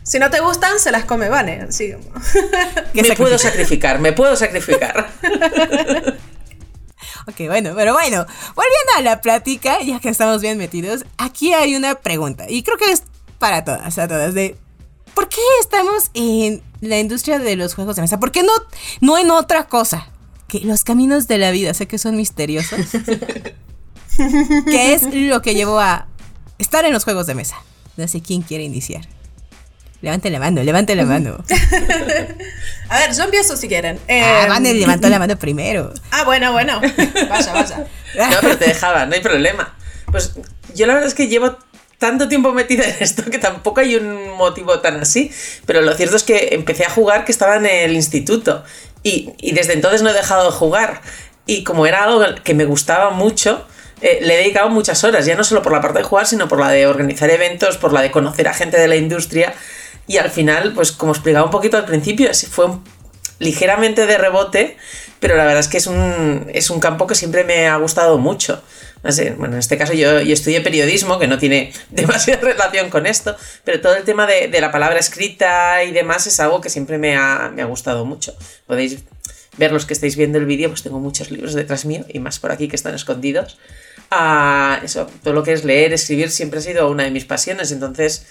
Si no te gustan, se las come. ¿Qué me puedo sacrificar, me puedo sacrificar. Ok, bueno, pero bueno, volviendo a la plática, ya que estamos bien metidos, aquí hay una pregunta, y creo que es para todas, a todas, de ¿por qué estamos en la industria de los juegos de mesa? ¿Por qué no, no en otra cosa? Que los caminos de la vida, sé que son misteriosos. ¿Qué es lo que llevó a estar en los juegos de mesa? No sé quién quiere iniciar. Levante la mano, levante la mano. A ver, yo empiezo si quieren. Ah, Eh, Vane levantó la mano primero. Ah, bueno, bueno. Vaya, vaya. No, pero te dejaba, no hay problema. Pues yo la verdad es que llevo tanto tiempo metida en esto que tampoco hay un motivo tan así. Pero lo cierto es que empecé a jugar que estaba en el instituto. Y, y desde entonces no he dejado de jugar. Y como era algo que me gustaba mucho, eh, le he dedicado muchas horas, ya no solo por la parte de jugar, sino por la de organizar eventos, por la de conocer a gente de la industria. Y al final, pues como explicaba un poquito al principio, fue un- ligeramente de rebote, pero la verdad es que es un, es un campo que siempre me ha gustado mucho. Bueno, en este caso yo, yo estudié periodismo, que no tiene demasiada relación con esto, pero todo el tema de, de la palabra escrita y demás es algo que siempre me ha, me ha gustado mucho. Podéis ver los que estáis viendo el vídeo, pues tengo muchos libros detrás mío y más por aquí que están escondidos. Ah, eso, todo lo que es leer, escribir siempre ha sido una de mis pasiones, entonces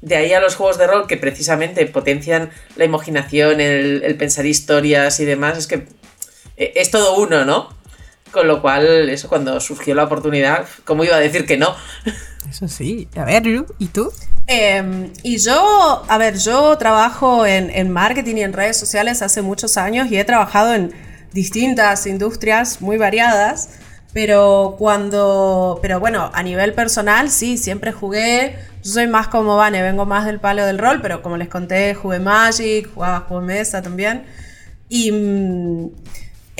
de ahí a los juegos de rol que precisamente potencian la imaginación, el, el pensar historias y demás, es que eh, es todo uno, ¿no? Con lo cual, eso cuando surgió la oportunidad, ¿cómo iba a decir que no? Eso sí. A ver, Lu, ¿y tú? Eh, y yo, a ver, yo trabajo en, en marketing y en redes sociales hace muchos años y he trabajado en distintas industrias muy variadas, pero cuando, pero bueno, a nivel personal sí, siempre jugué, yo soy más como Vane, vengo más del palo del rol, pero como les conté, jugué Magic, jugaba juego de mesa también, y, mm,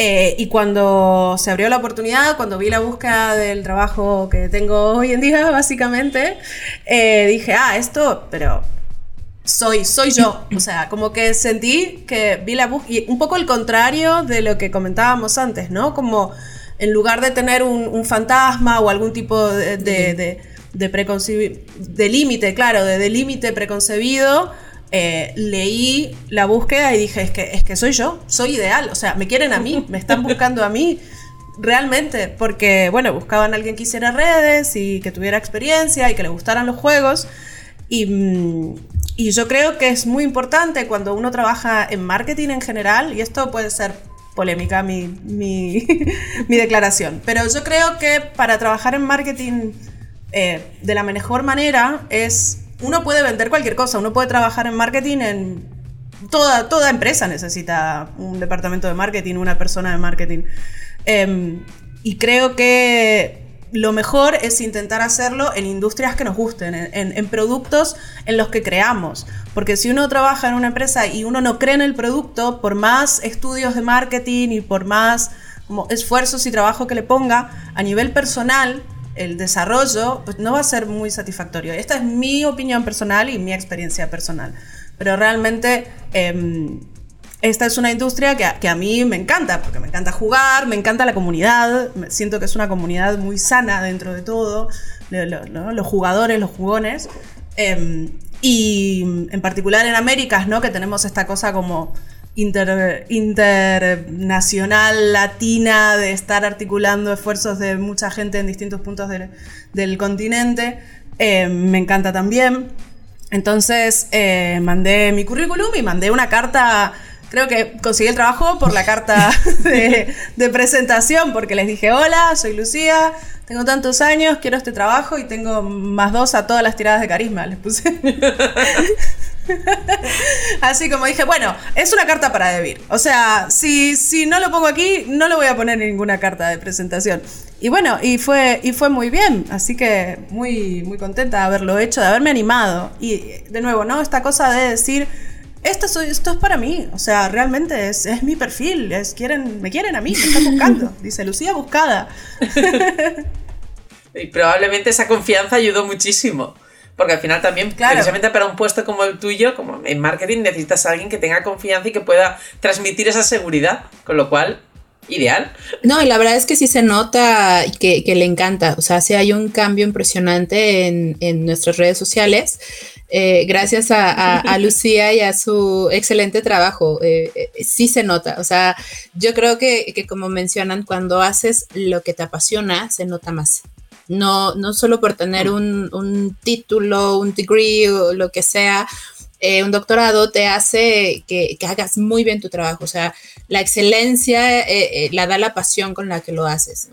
Eh, y cuando se abrió la oportunidad, cuando vi la búsqueda del trabajo que tengo hoy en día, básicamente, eh, dije, ah, esto, pero soy, soy yo. O sea, como que sentí que vi la búsqueda, un poco el contrario de lo que comentábamos antes, ¿no? Como en lugar de tener un, fantasma o algún tipo de, de, de, preconcebido, de límite, claro, de límite preconcebido, eh, leí la búsqueda y dije, es que, es que soy yo, soy ideal, o sea, me quieren a mí, me están buscando a mí, realmente, porque, bueno, buscaban a alguien que hiciera redes y que tuviera experiencia y que le gustaran los juegos. Y, mm, y yo creo que es muy importante cuando uno trabaja en marketing en general, y esto puede ser polémica mi, mi, declaración, pero yo creo que para trabajar en marketing eh, de la mejor manera es uno puede vender cualquier cosa, uno puede trabajar en marketing en... Toda, toda empresa necesita un departamento de marketing, una persona de marketing. Em, y creo que lo mejor es intentar hacerlo en industrias que nos gusten, en, productos en los que creamos. Porque si uno trabaja en una empresa y uno no cree en el producto, por más estudios de marketing y por más esfuerzos y trabajo que le ponga, a nivel personal, el desarrollo pues, no va a ser muy satisfactorio. Esta es mi opinión personal y mi experiencia personal. Pero realmente em, esta es una industria que a, mí me encanta, porque me encanta jugar, me encanta la comunidad, siento que es una comunidad muy sana dentro de todo, los jugadores, los jugones. Em, y en particular en Américas, ¿no? que tenemos esta cosa como internacional latina de estar articulando esfuerzos de mucha gente en distintos puntos del continente. Eh, me encanta también. Entonces eh, mandé mi currículum y mandé una carta. Creo que conseguí el trabajo por la carta de, presentación, porque les dije: Hola, soy Lucía, tengo tantos años, quiero este trabajo y tengo más dos a todas las tiradas de carisma. Les puse. Así como dije, bueno, es una carta para Debir. O sea, si, si no lo pongo aquí, no lo voy a poner en ninguna carta de presentación. Y bueno, y fue, y fue muy bien. Así que muy, muy contenta de haberlo hecho, de haberme animado. Y de nuevo, ¿no? Esta cosa de decir, esto, soy, esto es para mí. O sea, realmente es, es mi perfil. Es, quieren, me quieren a mí, me están buscando. Dice Lucía buscada. y probablemente esa confianza ayudó muchísimo. Porque al final también, precisamente para un puesto como el tuyo, como en marketing, necesitas a alguien que tenga confianza y que pueda transmitir esa seguridad. Con lo cual, ideal. No, y la verdad es que sí se nota que, que le encanta. O sea, sí hay un cambio impresionante en, en nuestras redes sociales. Eh, gracias a, a, Lucía y a su excelente trabajo. Eh, eh, sí se nota. O sea, yo creo que, que, como mencionan, cuando haces lo que te apasiona, se nota más. No, no solo por tener un, título, un degree o lo que sea, eh, un doctorado te hace que, hagas muy bien tu trabajo. O sea, la excelencia eh, eh, la da la pasión con la que lo haces,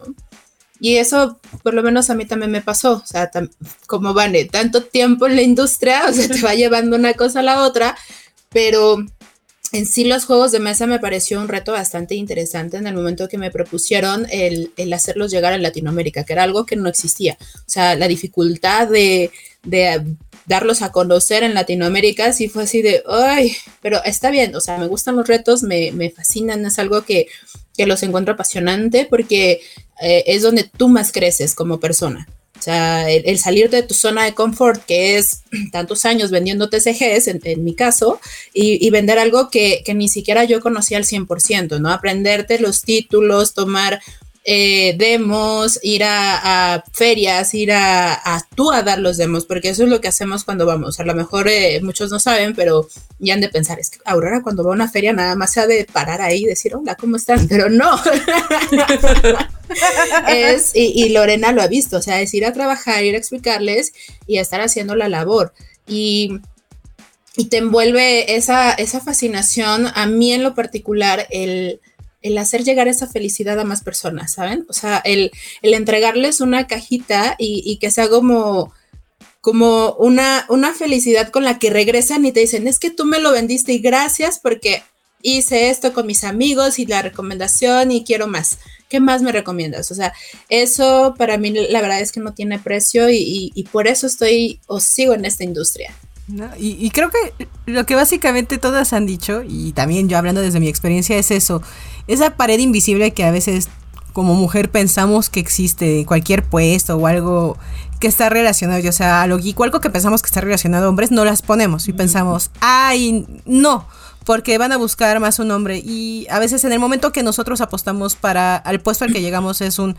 Y eso, por lo menos a mí también me pasó. O sea, como vale, tanto tiempo en la industria, o sea, te va llevando una cosa a la otra, pero en sí los juegos de mesa me pareció un reto bastante interesante en el momento que me propusieron el, hacerlos llegar a Latinoamérica, que era algo que no existía. O sea, la dificultad de, darlos a conocer en Latinoamérica sí fue así de, ay, pero está bien, o sea, me gustan los retos, me, fascinan, es algo que, los encuentro apasionante porque eh, es donde tú más creces como persona. O sea, el, salir de tu zona de confort, que es tantos años vendiendo TCGs, en, mi caso, y, vender algo que, que, ni siquiera yo conocía al 100%, ¿no? Aprenderte los títulos, tomar eh, demos, ir a, ferias, ir a, a, tú a dar los demos, porque eso es lo que hacemos cuando vamos. A lo mejor eh, muchos no saben, pero ya han de pensar, es que Aurora cuando va a una feria nada más se ha de parar ahí y decir, hola, ¿cómo están? Pero no. es, y, Lorena lo ha visto, o sea, es ir a trabajar, ir a explicarles y estar haciendo la labor. Y y te envuelve esa, esa fascinación. A mí en lo particular, el, el hacer llegar esa felicidad a más personas, ¿saben? O sea, el, entregarles una cajita y, que sea como, como una, una felicidad con la que regresan y te dicen, es que tú me lo vendiste y gracias porque hice esto con mis amigos y la recomendación y quiero más. ¿Qué más me recomiendas? O sea, eso para mí la verdad es que no tiene precio y, y por eso estoy o sigo en esta industria. Y, creo que lo que básicamente todas han dicho, y también yo hablando desde mi experiencia, es eso, esa pared invisible que a veces como mujer pensamos que existe en cualquier puesto o algo que está relacionado, ya sea a lo geek algo que pensamos que está relacionado a hombres, no las ponemos y pensamos, ay, no, porque van a buscar más un hombre. Y a veces en el momento que nosotros apostamos para al puesto al que llegamos es un...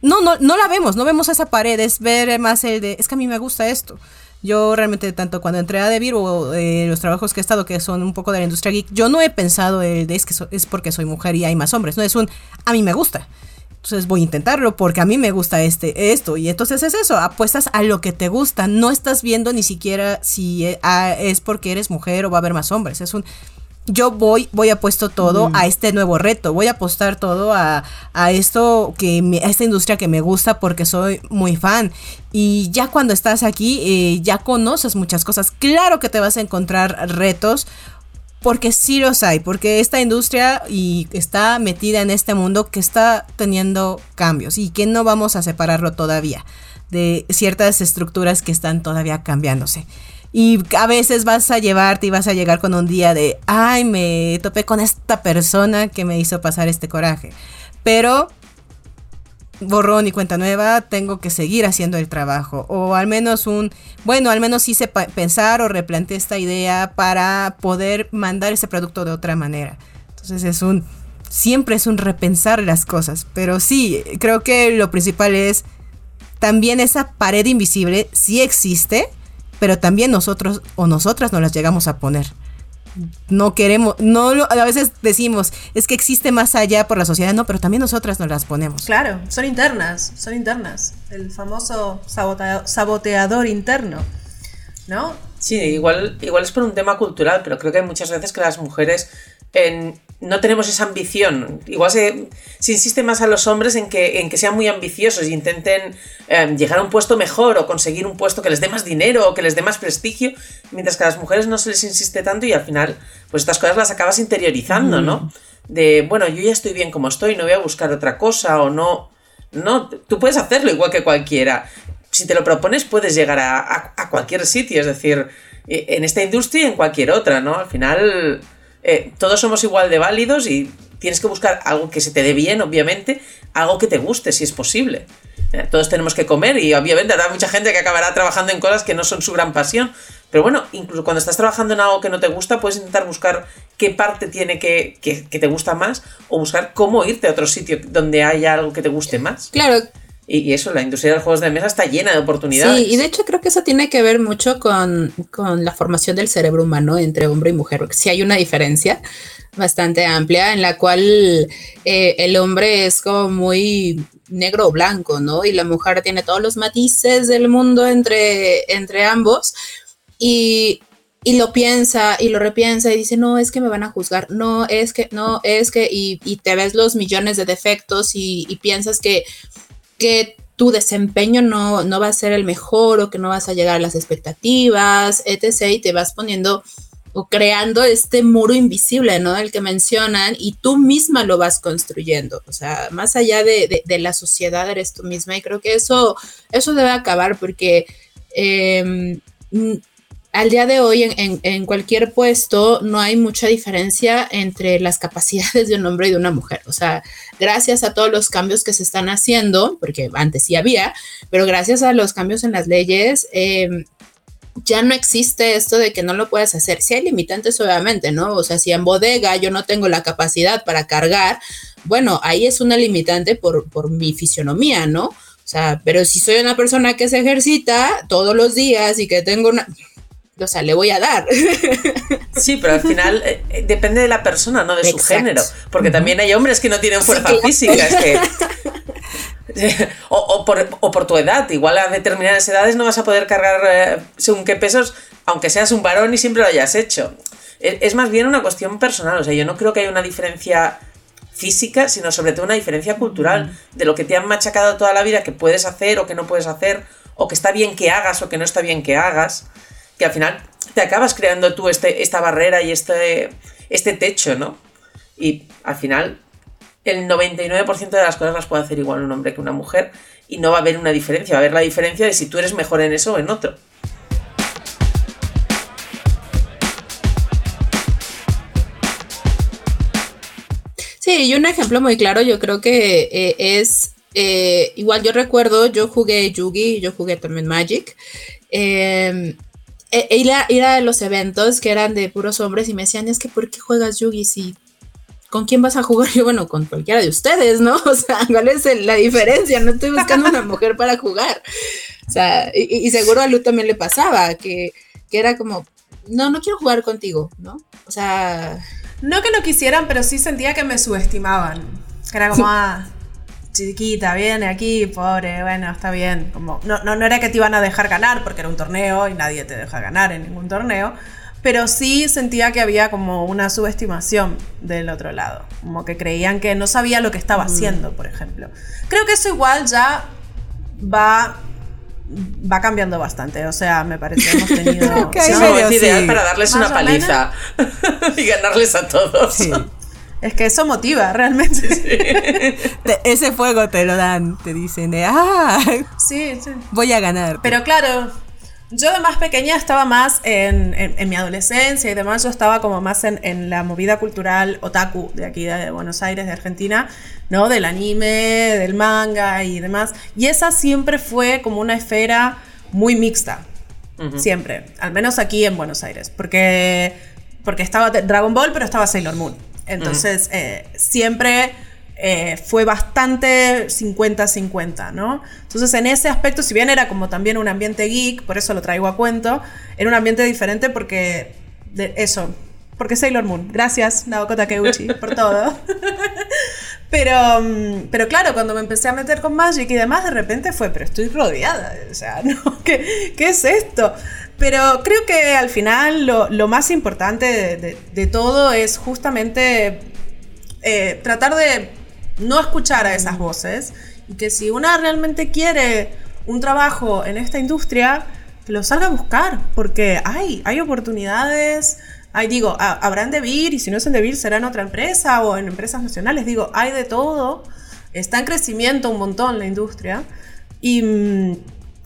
No, no, no la vemos, no vemos esa pared, es ver más el de, es que a mí me gusta esto. Yo realmente, tanto cuando entré a Devir o eh, los trabajos que he estado, que son un poco de la industria geek, yo no he pensado de es que es porque soy mujer y hay más hombres. No, es un a mí me gusta. Entonces voy a intentarlo porque a mí me gusta este, esto. Y entonces es eso, apuestas a lo que te gusta. No estás viendo ni siquiera si eh, ah, es porque eres mujer o va a haber más hombres. Es un yo voy, voy apuesto todo a este nuevo reto, voy a apostar todo a, a esto que a esta industria que me gusta porque soy muy fan. Y ya cuando estás aquí, eh, ya conoces muchas cosas. Claro que te vas a encontrar retos, porque sí los hay, porque esta industria y está metida en este mundo que está teniendo cambios y que no vamos a separarlo todavía de ciertas estructuras que están todavía cambiándose. Y a veces vas a llevarte y vas a llegar con un día de, ay, me topé con esta persona que me hizo pasar este coraje. Pero borrón y cuenta nueva, tengo que seguir haciendo el trabajo. O al menos un, bueno, al menos hice pensar o replanteé esta idea para poder mandar ese producto de otra manera. Entonces es un, siempre es un repensar las cosas. Pero sí, creo que lo principal es también esa pared invisible, sí existe pero también nosotros o nosotras nos las llegamos a poner. No queremos, no a veces decimos, es que existe más allá por la sociedad, no, pero también nosotras nos las ponemos. Claro, son internas, son internas. El famoso saboteador interno, ¿no? Sí, igual, igual es por un tema cultural, pero creo que hay muchas veces que las mujeres en, no tenemos esa ambición. Igual se, insiste más a los hombres en que, en que sean muy ambiciosos e intenten em, llegar a un puesto mejor o conseguir un puesto que les dé más dinero o que les dé más prestigio, mientras que a las mujeres no se les insiste tanto y al final, pues estas cosas las acabas interiorizando, ¿no? Mm. De, bueno, yo ya estoy bien como estoy, no voy a buscar otra cosa o no. No, tú puedes hacerlo igual que cualquiera. Si te lo propones, puedes llegar a, a cualquier sitio, es decir, e, en esta industria y en cualquier otra, ¿no? Al final eh, todos somos igual de válidos y tienes que buscar algo que se te dé bien, obviamente, algo que te guste, si es posible. Eh, todos tenemos que comer y obviamente habrá mucha gente que acabará trabajando en cosas que no son su gran pasión. Pero bueno, incluso cuando estás trabajando en algo que no te gusta, puedes intentar buscar qué parte tiene que, que, te gusta más o buscar cómo irte a otro sitio donde haya algo que te guste más. Claro, y, eso, la industria de los juegos de mesa está llena de oportunidades. Sí, y de hecho creo que eso tiene que ver mucho con, la formación del cerebro humano entre hombre y mujer, porque sí hay una diferencia bastante amplia en la cual eh, el hombre es como muy negro o blanco, ¿no? Y la mujer tiene todos los matices del mundo entre, entre ambos. Y, lo piensa y lo repiensa y dice, no, es que me van a juzgar, no, es que, no, es que, y, te ves los millones de defectos y piensas que que tu desempeño no, no, va a ser el mejor o que no vas a llegar a las expectativas, etc. Y te vas poniendo o creando este muro invisible, ¿no? El que mencionan y tú misma lo vas construyendo. O sea, más allá de, la sociedad eres tú misma y creo que eso, eso debe acabar porque em, al día de hoy en, cualquier puesto no hay mucha diferencia entre las capacidades de un hombre y de una mujer. O sea, gracias a todos los cambios que se están haciendo, porque antes sí había, pero gracias a los cambios en las leyes, em, ya no existe esto de que no lo puedas hacer. Si hay limitantes, obviamente, ¿no? O sea, si en bodega yo no tengo la capacidad para cargar, bueno, ahí es una limitante por, por mi fisionomía, ¿no? O sea, pero si soy una persona que se ejercita todos los días y que tengo una o sea, le voy a dar. Sí, pero al final eh, eh, depende de la persona, no de su género. Porque también hay hombres que no tienen fuerza física. o, por, tu edad. Igual a determinadas edades no vas a poder cargar eh, según qué pesos, aunque seas un varón y siempre lo hayas hecho. Es, es más bien una cuestión personal. O sea, yo no creo que haya una diferencia física, sino sobre todo una diferencia cultural de lo que te han machacado toda la vida que puedes hacer o que no puedes hacer, o que está bien que hagas o que no está bien que hagas que al final te acabas creando tú este, esta barrera y este, este techo, ¿no? Y al final el 99% de las cosas las puede hacer igual un hombre que una mujer y no va a haber una diferencia, va a haber la diferencia de si tú eres mejor en eso o en otro. Sí, y un ejemplo muy claro yo creo que eh, es, eh, igual yo recuerdo, yo jugué Yugi, yo jugué también Magic, eh, ir, a, ir a los eventos que eran de puros hombres y me decían, es que ¿por qué juegas Yugi si ¿con quién vas a jugar? Yo, bueno, con cualquiera de ustedes, ¿no? O sea, ¿cuál es la diferencia? No estoy buscando una mujer para jugar. O sea, y, y seguro a Lu también le pasaba, que, que, era como, no, no quiero jugar contigo, ¿no? O sea... No que no quisieran, pero sí sentía que me subestimaban. Era como, ah, chiquita, viene aquí, pobre, bueno, está bien. Como, no, no, no era que te iban a dejar ganar, porque era un torneo y nadie te deja ganar en ningún torneo pero sí sentía que había como una subestimación del otro lado, como que creían que no sabía lo que estaba haciendo, por ejemplo. Creo que eso igual ya va va cambiando bastante, o sea, me parece que hemos tenido sí, no, es ideal para darles una paliza y ganarles a todos. Sí. Es que eso motiva, realmente. Sí. Ese fuego te lo dan, te dicen de, ah, sí, sí. voy a ganar. Pero claro, yo de más pequeña estaba más en, en, en, mi adolescencia y demás, yo estaba como más en, en, la movida cultural otaku de aquí de Buenos Aires, de Argentina, ¿no? Del anime, del manga y demás. Y esa siempre fue como una esfera muy mixta, uh -huh. siempre, al menos aquí en Buenos Aires, porque, porque estaba Dragon Ball, pero estaba Sailor Moon. Entonces, eh, siempre eh, fue bastante 50-50, ¿no? Entonces en ese aspecto, si bien era como también un ambiente geek, por eso lo traigo a cuento, era un ambiente diferente porque eso, porque Sailor Moon. Gracias, Naoko Takeuchi, por todo. pero, mm, pero claro, cuando me empecé a meter con Magic y demás, de repente fue, pero estoy rodeada, o sea, ¿no? ¿Qué, qué es esto? Pero creo que al final lo, lo más importante de, de, de, todo es justamente eh, tratar de no escuchar a esas voces y que si una realmente quiere un trabajo en esta industria, que lo salga a buscar, porque hay, hay oportunidades, hay, digo, habrán de vir y si no es en Debir será en otra empresa o en empresas nacionales, digo, hay de todo, está en crecimiento un montón la industria y,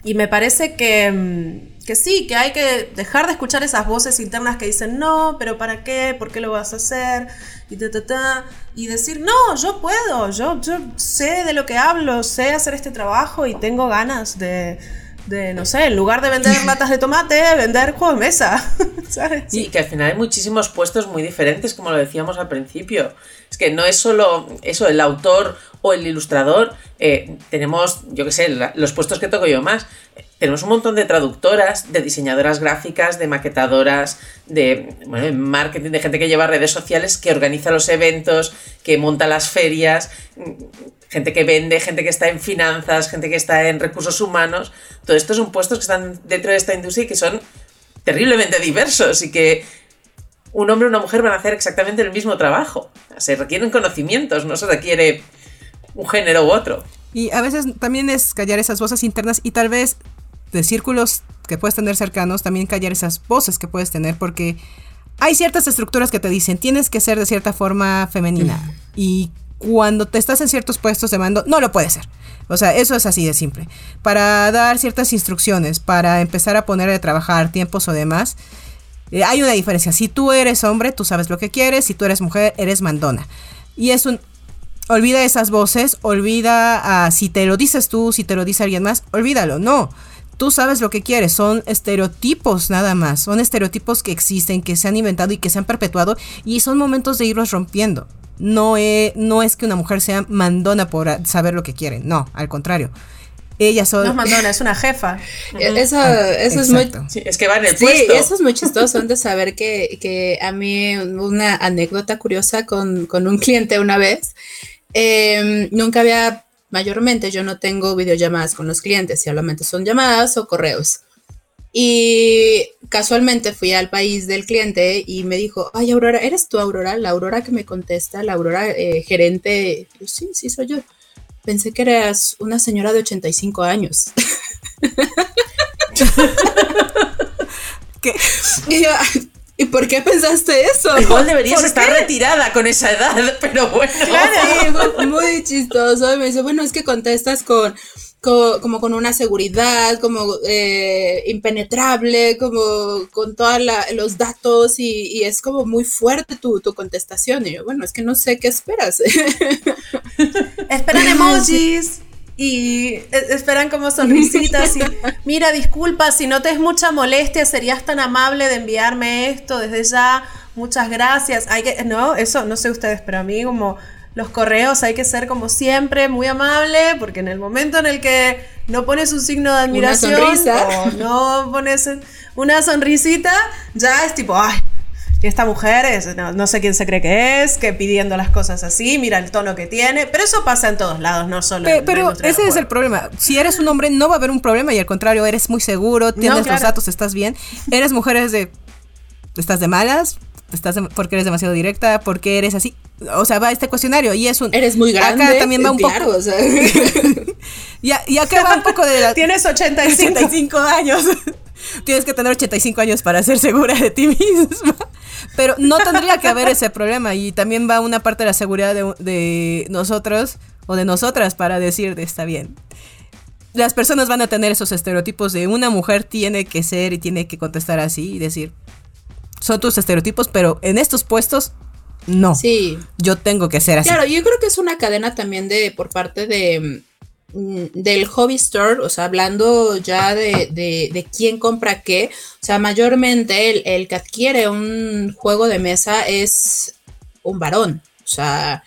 y me parece que, que sí, que hay que dejar de escuchar esas voces internas que dicen, no, pero ¿para qué? ¿Por qué lo vas a hacer? y, ta, ta, ta, y decir, no, yo puedo, yo, yo sé de lo que hablo, sé hacer este trabajo y tengo ganas de, de no sé, en lugar de vender latas de tomate, vender juegos de mesa. ¿sabes? Sí, que al final hay muchísimos puestos muy diferentes, como lo decíamos al principio. Es que no es solo eso, el autor o el ilustrador. Eh, tenemos, yo qué sé, los puestos que toco yo más. Tenemos un montón de traductoras, de diseñadoras gráficas, de maquetadoras, de marketing, de gente que lleva redes sociales, que organiza los eventos, que monta las ferias, gente que vende, gente que está en finanzas, gente que está en recursos humanos. Todo esto son puestos que están dentro de esta industria y que son terriblemente diversos y que un hombre y una mujer van a hacer exactamente el mismo trabajo. Se requieren conocimientos, no se requiere un género u otro. Y a veces también es callar esas voces internas y tal vez de círculos que puedes tener cercanos, también callar esas voces que puedes tener porque hay ciertas estructuras que te dicen tienes que ser de cierta forma femenina y cuando te estás en ciertos puestos de mando no lo puedes ser. O sea, eso es así de simple. Para dar ciertas instrucciones, para empezar a poner a trabajar tiempos o demás, eh, hay una diferencia. Si tú eres hombre, tú sabes lo que quieres. Si tú eres mujer, eres mandona. Y es un... Olvida esas voces, olvida uh, si te lo dices tú, si te lo dice alguien más, olvídalo. No, tú sabes lo que quieres, son estereotipos nada más, son estereotipos que existen, que se han inventado y que se han perpetuado y son momentos de irlos rompiendo. No, es, no es que una mujer sea mandona por saber lo que quiere, no, al contrario. Ella son... No es mandona, es una jefa. Eso, ah, eso es muy... Sí, es que va en el sí, puesto. eso es muy chistoso de saber que, que a mí una anécdota curiosa con, con un cliente una vez, eh, nunca había mayormente yo no tengo videollamadas con los clientes, solamente son llamadas o correos. Y casualmente fui al país del cliente y me dijo, ay Aurora, ¿eres tú Aurora? La Aurora que me contesta, la Aurora eh, gerente. Yo, sí, sí, soy yo. Pensé que eras una señora de 85 años. ¿Qué? Y yo, ¿Y por qué pensaste eso? Igual deberías estar qué? retirada con esa edad, pero bueno. Claro, sí, muy chistoso. Y me dice, bueno, es que contestas con como con una seguridad, como eh, impenetrable, como con todos los datos y, es como muy fuerte tu, tu, contestación. Y yo, bueno, es que no sé qué esperas. Esperan emojis y e, esperan como sonrisitas y mira, disculpa, si no te es mucha molestia, serías tan amable de enviarme esto desde ya. Muchas gracias. Hay que, no, eso no sé ustedes, pero a mí como los correos hay que ser como siempre muy amable, porque en el momento en el que no pones un signo de admiración o no pones una sonrisita, ya es tipo, ay, esta mujer es, no, sé quién se cree que es, que pidiendo las cosas así, mira el tono que tiene, pero eso pasa en todos lados, no solo en Pero ese es el problema. Si eres un hombre no va a haber un problema y al contrario, eres muy seguro, tienes los datos, estás bien. Eres mujer, es de estás de malas, estás porque eres demasiado directa, porque eres así. O sea, va este cuestionario y es un... Eres muy grande. Acá también va un poco... O sea. y, acá va un poco de... La, Tienes 85. 85 años. Tienes que tener 85 años para ser segura de ti misma. Pero no tendría que haber ese problema y también va una parte de la seguridad de, de nosotros o de nosotras para decir, está bien. Las personas van a tener esos estereotipos de una mujer tiene que ser y tiene que contestar así y decir, son tus estereotipos, pero en estos puestos no. Sí. Yo tengo que ser así. Claro, yo creo que es una cadena también de por parte de del hobby store, o sea, hablando ya de, de, quién compra qué, o sea, mayormente el, el, que adquiere un juego de mesa es un varón, o sea,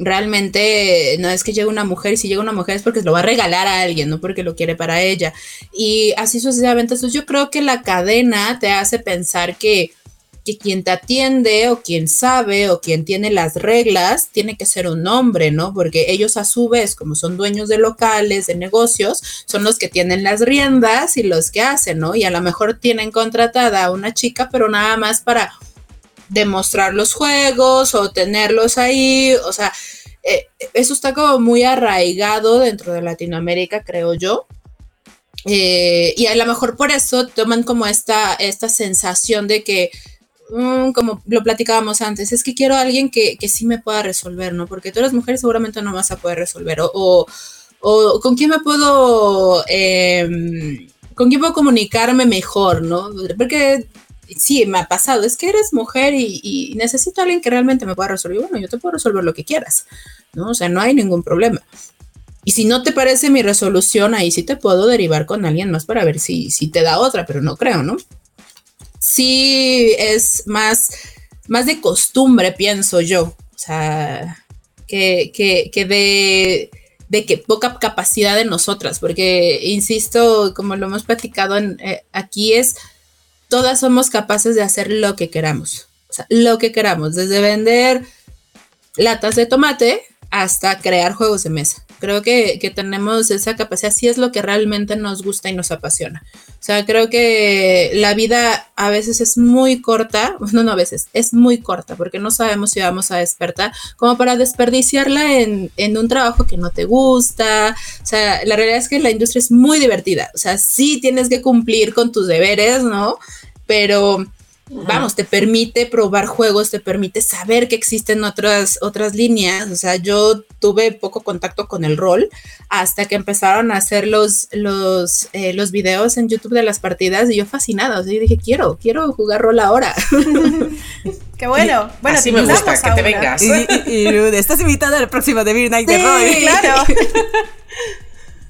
realmente no es que llegue una mujer y si llega una mujer es porque lo va a regalar a alguien, no porque lo quiere para ella. Y así sucesivamente, entonces yo creo que la cadena te hace pensar que que quien te atiende o quien sabe o quien tiene las reglas tiene que ser un hombre, ¿no? Porque ellos a su vez, como son dueños de locales, de negocios, son los que tienen las riendas y los que hacen, ¿no? Y a lo mejor tienen contratada a una chica, pero nada más para demostrar los juegos o tenerlos ahí, o sea, eh, eso está como muy arraigado dentro de Latinoamérica, creo yo. Eh, y a lo mejor por eso toman como esta, esta sensación de que Mm, como lo platicábamos antes, es que quiero a alguien que, que, sí me pueda resolver, ¿no? Porque tú eres mujer seguramente no vas a poder resolver. O, o, con quién me puedo, em, con quién puedo comunicarme mejor, ¿no? Porque sí, me ha pasado, es que eres mujer y, necesito a alguien que realmente me pueda resolver. Bueno, yo te puedo resolver lo que quieras, ¿no? O sea, no hay ningún problema. Y si no te parece mi resolución, ahí sí te puedo derivar con alguien más para ver si, si te da otra, pero no creo, ¿no? Sí es más, más de costumbre, pienso yo. O sea, que, que, de, de, que poca capacidad de nosotras, porque, insisto, como lo hemos platicado eh, aquí, es todas somos capaces de hacer lo que queramos. O sea, lo que queramos, desde vender latas de tomate hasta crear juegos de mesa. Creo que, tenemos esa capacidad, si es lo que realmente nos gusta y nos apasiona. O sea, creo que la vida a veces es muy corta, no, no a veces, es muy corta, porque no sabemos si vamos a despertar, como para desperdiciarla en, en un trabajo que no te gusta. O sea, la realidad es que la industria es muy divertida. O sea, sí tienes que cumplir con tus deberes, ¿no? Pero vamos, te permite probar juegos, te permite saber que existen otras, otras líneas. O sea, yo tuve poco contacto con el rol hasta que empezaron a hacer los, los, eh, los videos en YouTube de las partidas y yo fascinada. O sea, yo dije, quiero, quiero jugar rol ahora. Qué bueno. Bueno, Así me gusta, que te vengas. Y, estás invitada al próximo The Beer Night de Rol. claro.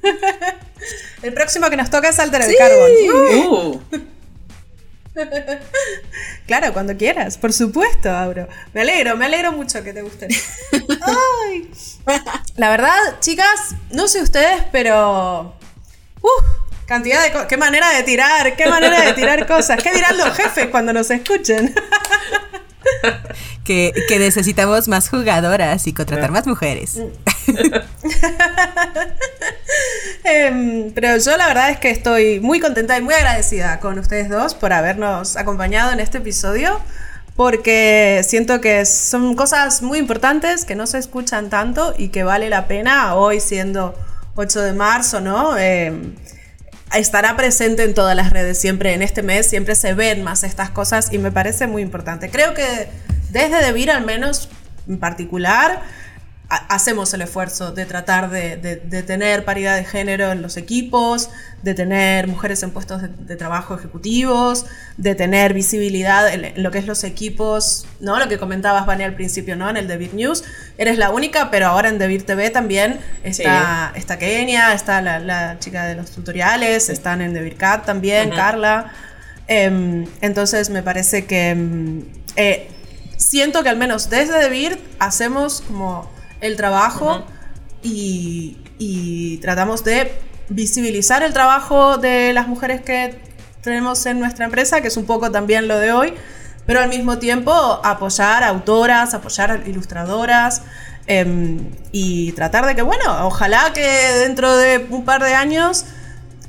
el próximo que nos toca es Alter el Carbon. Uh. claro, cuando quieras, por supuesto, Auro. Me alegro, me alegro mucho que te guste. La verdad, chicas, no sé ustedes, pero. cantidad de qué manera de tirar, qué manera de tirar cosas. ¿Qué dirán los jefes cuando nos escuchen? que, necesitamos más jugadoras y contratar más mujeres. Em, pero yo la verdad es que estoy muy contenta y muy agradecida con ustedes dos por habernos acompañado en este episodio. Porque siento que son cosas muy importantes que no se escuchan tanto y que vale la pena hoy siendo 8 de marzo, ¿no? Em, estará presente en todas las redes siempre en este mes, siempre se ven más estas cosas y me parece muy importante. Creo que desde Debir al menos en particular hacemos el esfuerzo de tratar de, tener paridad de género en los equipos, de tener mujeres en puestos de, trabajo ejecutivos, de tener visibilidad en, lo que es los equipos, ¿no? Lo que comentabas, Vani, al principio, ¿no? En el Debir News. Eres la única, pero ahora en Debir TV también está, está Kenia, está la, chica de los tutoriales, están en Debir Cat también, Carla. Em, entonces me parece que... Em, eh, siento que al menos desde Debir hacemos como el trabajo y, tratamos de visibilizar el trabajo de las mujeres que tenemos en nuestra empresa, que es un poco también lo de hoy, pero al mismo tiempo apoyar a autoras, apoyar a ilustradoras em, y tratar de que, bueno, ojalá que dentro de un par de años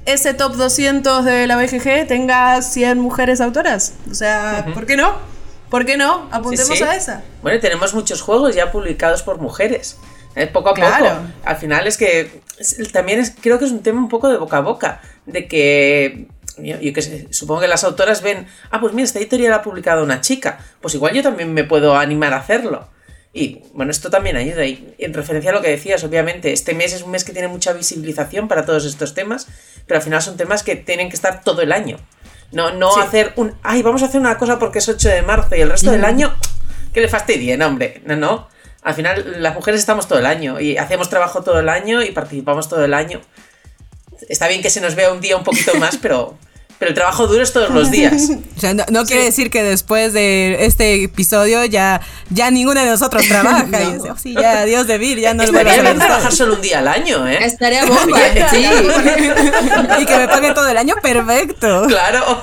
ese top 200 de la BGG tenga 100 mujeres autoras. O sea, ¿por qué no? ¿Por qué no? Apuntemos a esa. Bueno, tenemos muchos juegos ya publicados por mujeres. Eh, poco a poco. Al final es que también es, creo que es un tema un poco de boca a boca. De que yo, que sé, supongo que las autoras ven, ah, pues mira, esta editorial ha publicado una chica, pues igual yo también me puedo animar a hacerlo. Y bueno, esto también ayuda. Y en referencia a lo que decías, obviamente, este mes es un mes que tiene mucha visibilización para todos estos temas, pero al final son temas que tienen que estar todo el año. No, no hacer un, ay, vamos a hacer una cosa porque es 8 de marzo y el resto del año, que le fastidien, hombre. No, no. Al final, las mujeres estamos todo el año y hacemos trabajo todo el año y participamos todo el año. Está bien que se nos vea un día un poquito más, pero pero el trabajo duro es todos los días. O sea, no, quiere decir que después de este episodio ya, ya ninguno de nosotros trabaja. Oh, sí, ya, Dios de vir, ya no Estaría bien trabajar solo un día al año, ¿eh? Estaría bomba, sí. y que me paguen todo el año, perfecto. Claro.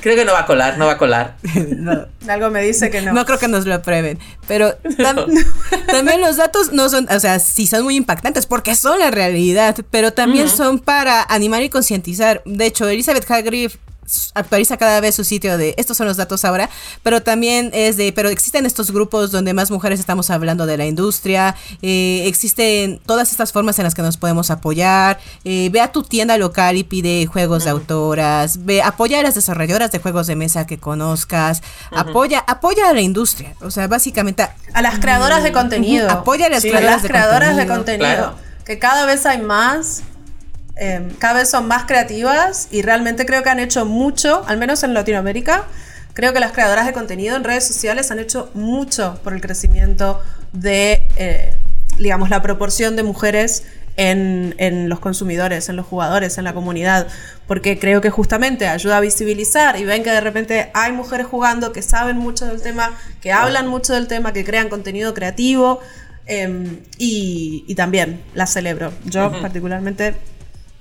Creo que no va a colar, no va a colar. Algo me dice que no. No creo que nos lo aprueben. Pero también los datos no son, o sea, sí son muy impactantes porque son la realidad, pero también son para animar y concientizar. De hecho, Elizabeth Hagrid actualiza cada vez su sitio de estos son los datos ahora, pero también es de, pero existen estos grupos donde más mujeres estamos hablando de la industria, eh, existen todas estas formas en las que nos podemos apoyar, eh, ve a tu tienda local y pide juegos de autoras, ve, apoya a las desarrolladoras de juegos de mesa que conozcas, apoya, apoya a la industria, o sea, básicamente... A las creadoras de contenido. Apoya a las creadoras, de contenido. Que cada vez hay más Em, cada vez son más creativas y realmente creo que han hecho mucho, al menos en Latinoamérica. Creo que las creadoras de contenido en redes sociales han hecho mucho por el crecimiento de, eh, digamos, la proporción de mujeres en, en, los consumidores, en los jugadores, en la comunidad, porque creo que justamente ayuda a visibilizar y ven que de repente hay mujeres jugando que saben mucho del tema, que hablan mucho del tema, que crean contenido creativo em, y, y, también la celebro. Yo particularmente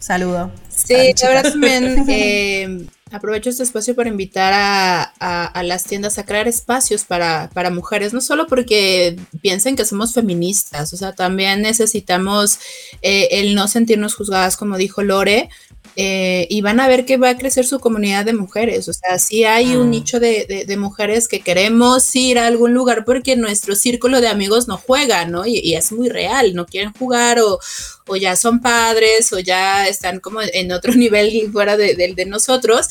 Saludo. Sí, ahora también eh, aprovecho este espacio para invitar a, las tiendas a crear espacios para, para, mujeres, no solo porque piensen que somos feministas, o sea, también necesitamos eh, el no sentirnos juzgadas, como dijo Lore, eh, y van a ver que va a crecer su comunidad de mujeres. O sea, sí hay un mm. nicho de, mujeres que queremos ir a algún lugar porque nuestro círculo de amigos no juega, ¿no? Y, es muy real, no quieren jugar o, ya son padres o ya están como en otro nivel fuera de, de nosotros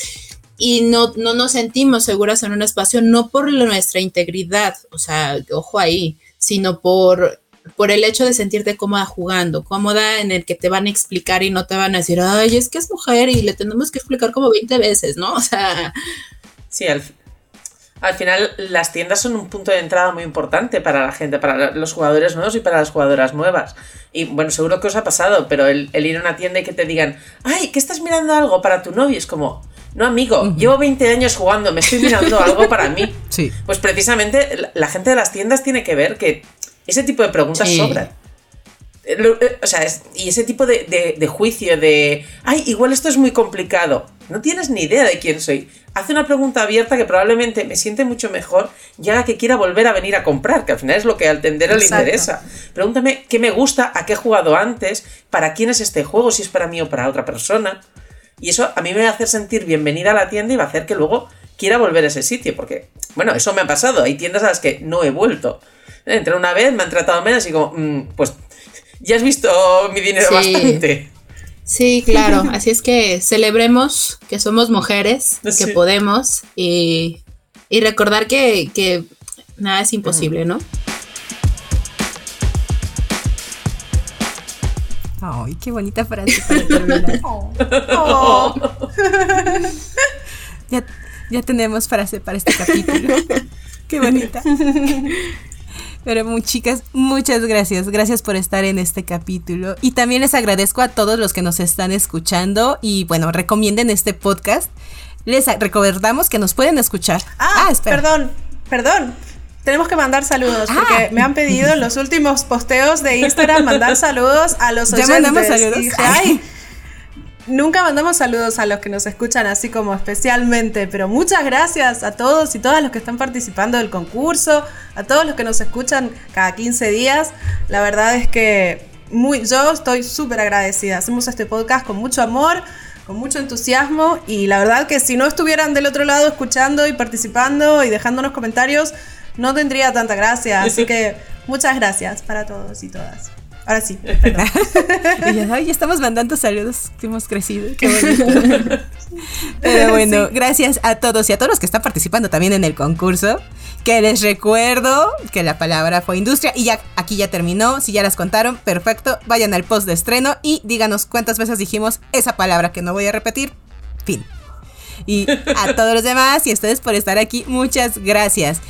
y no, no nos sentimos seguras en un espacio, no por nuestra integridad, o sea, ojo ahí, sino por por el hecho de sentirte cómoda jugando, cómoda en el que te van a explicar y no te van a decir, ay, es que es mujer y le tenemos que explicar como 20 veces, ¿no? O sea... Sí, al, final las tiendas son un punto de entrada muy importante para la gente, para los jugadores nuevos y para las jugadoras nuevas. Y bueno, seguro que os ha pasado, pero el, ir a una tienda y que te digan, ay, ¿qué estás mirando algo para tu novio? Es como, no, amigo, llevo 20 años jugando, me estoy mirando algo para mí. Sí. Pues precisamente la gente de las tiendas tiene que ver que ese tipo de preguntas sobran. Eh, eh, o sea, y ese tipo de, juicio de, ay, igual esto es muy complicado. No tienes ni idea de quién soy. Hace una pregunta abierta que probablemente me siente mucho mejor y haga que quiera volver a venir a comprar, que al final es lo que al tendero le interesa. Pregúntame qué me gusta, a qué he jugado antes, para quién es este juego, si es para mí o para otra persona. Y eso a mí me va a hacer sentir bienvenida a la tienda y va a hacer que luego quiera volver a ese sitio, porque, bueno, eso me ha pasado. Hay tiendas a las que no he vuelto Entré una vez, me han tratado menos y como, mm, pues ya has visto mi dinero bastante. Sí, claro. Así es que celebremos que somos mujeres, que podemos y, recordar que, nada es imposible, ¿no? Ay, qué bonita frase para terminar. Oh. oh. Ya, ya tenemos frase para este capítulo. Qué bonita. Pero muy chicas, muchas gracias. Gracias por estar en este capítulo. Y también les agradezco a todos los que nos están escuchando y bueno, recomienden este podcast. Les recordamos que nos pueden escuchar. Ah, espera. perdón, perdón. Tenemos que mandar saludos porque Ah. me han pedido en los últimos posteos de Instagram mandar saludos a los ¿Ya oyentes. mandamos saludos? Y dije, ay, nunca mandamos saludos a los que nos escuchan así como especialmente, pero muchas gracias a todos y todas los que están participando del concurso, a todos los que nos escuchan cada 15 días. La verdad es que muy, yo estoy súper agradecida. Hacemos este podcast con mucho amor, con mucho entusiasmo y la verdad que si no estuvieran del otro lado escuchando y participando y dejándonos comentarios, no tendría tanta gracia. Así que muchas gracias para todos y todas. Ahora sí, perdón. Y ya, ay, estamos mandando saludos, que hemos crecido, qué bonito. Pero bueno, gracias a todos y a todos los que están participando también en el concurso. Que les recuerdo que la palabra fue industria y ya aquí ya terminó. Si ya las contaron, perfecto. Vayan al post de estreno y díganos cuántas veces dijimos esa palabra que no voy a repetir. Fin. Y a todos los demás y a ustedes por estar aquí, muchas gracias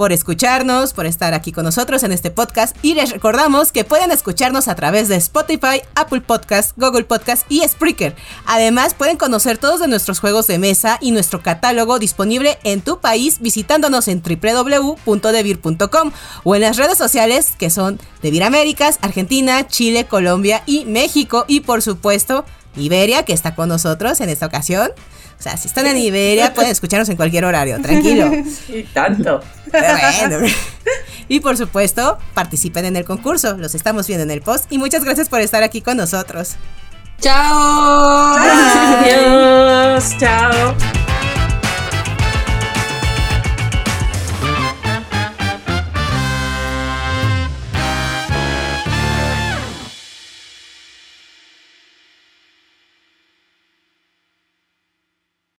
por escucharnos, por estar aquí con nosotros en este podcast y les recordamos que pueden escucharnos a través de Spotify, Apple Podcast, Google Podcast y Spreaker. Además pueden conocer todos de nuestros juegos de mesa y nuestro catálogo disponible en tu país visitándonos en www.devir.com o en las redes sociales que son Devir Américas, Argentina, Chile, Colombia y México y por supuesto Iberia que está con nosotros en esta ocasión. O sea, si están en Iberia pueden escucharnos en cualquier horario, tranquilo. Y tanto. Bueno. Y por supuesto, participen en el concurso. Los estamos viendo en el post. Y muchas gracias por estar aquí con nosotros. ¡Chao! Adiós. Chao.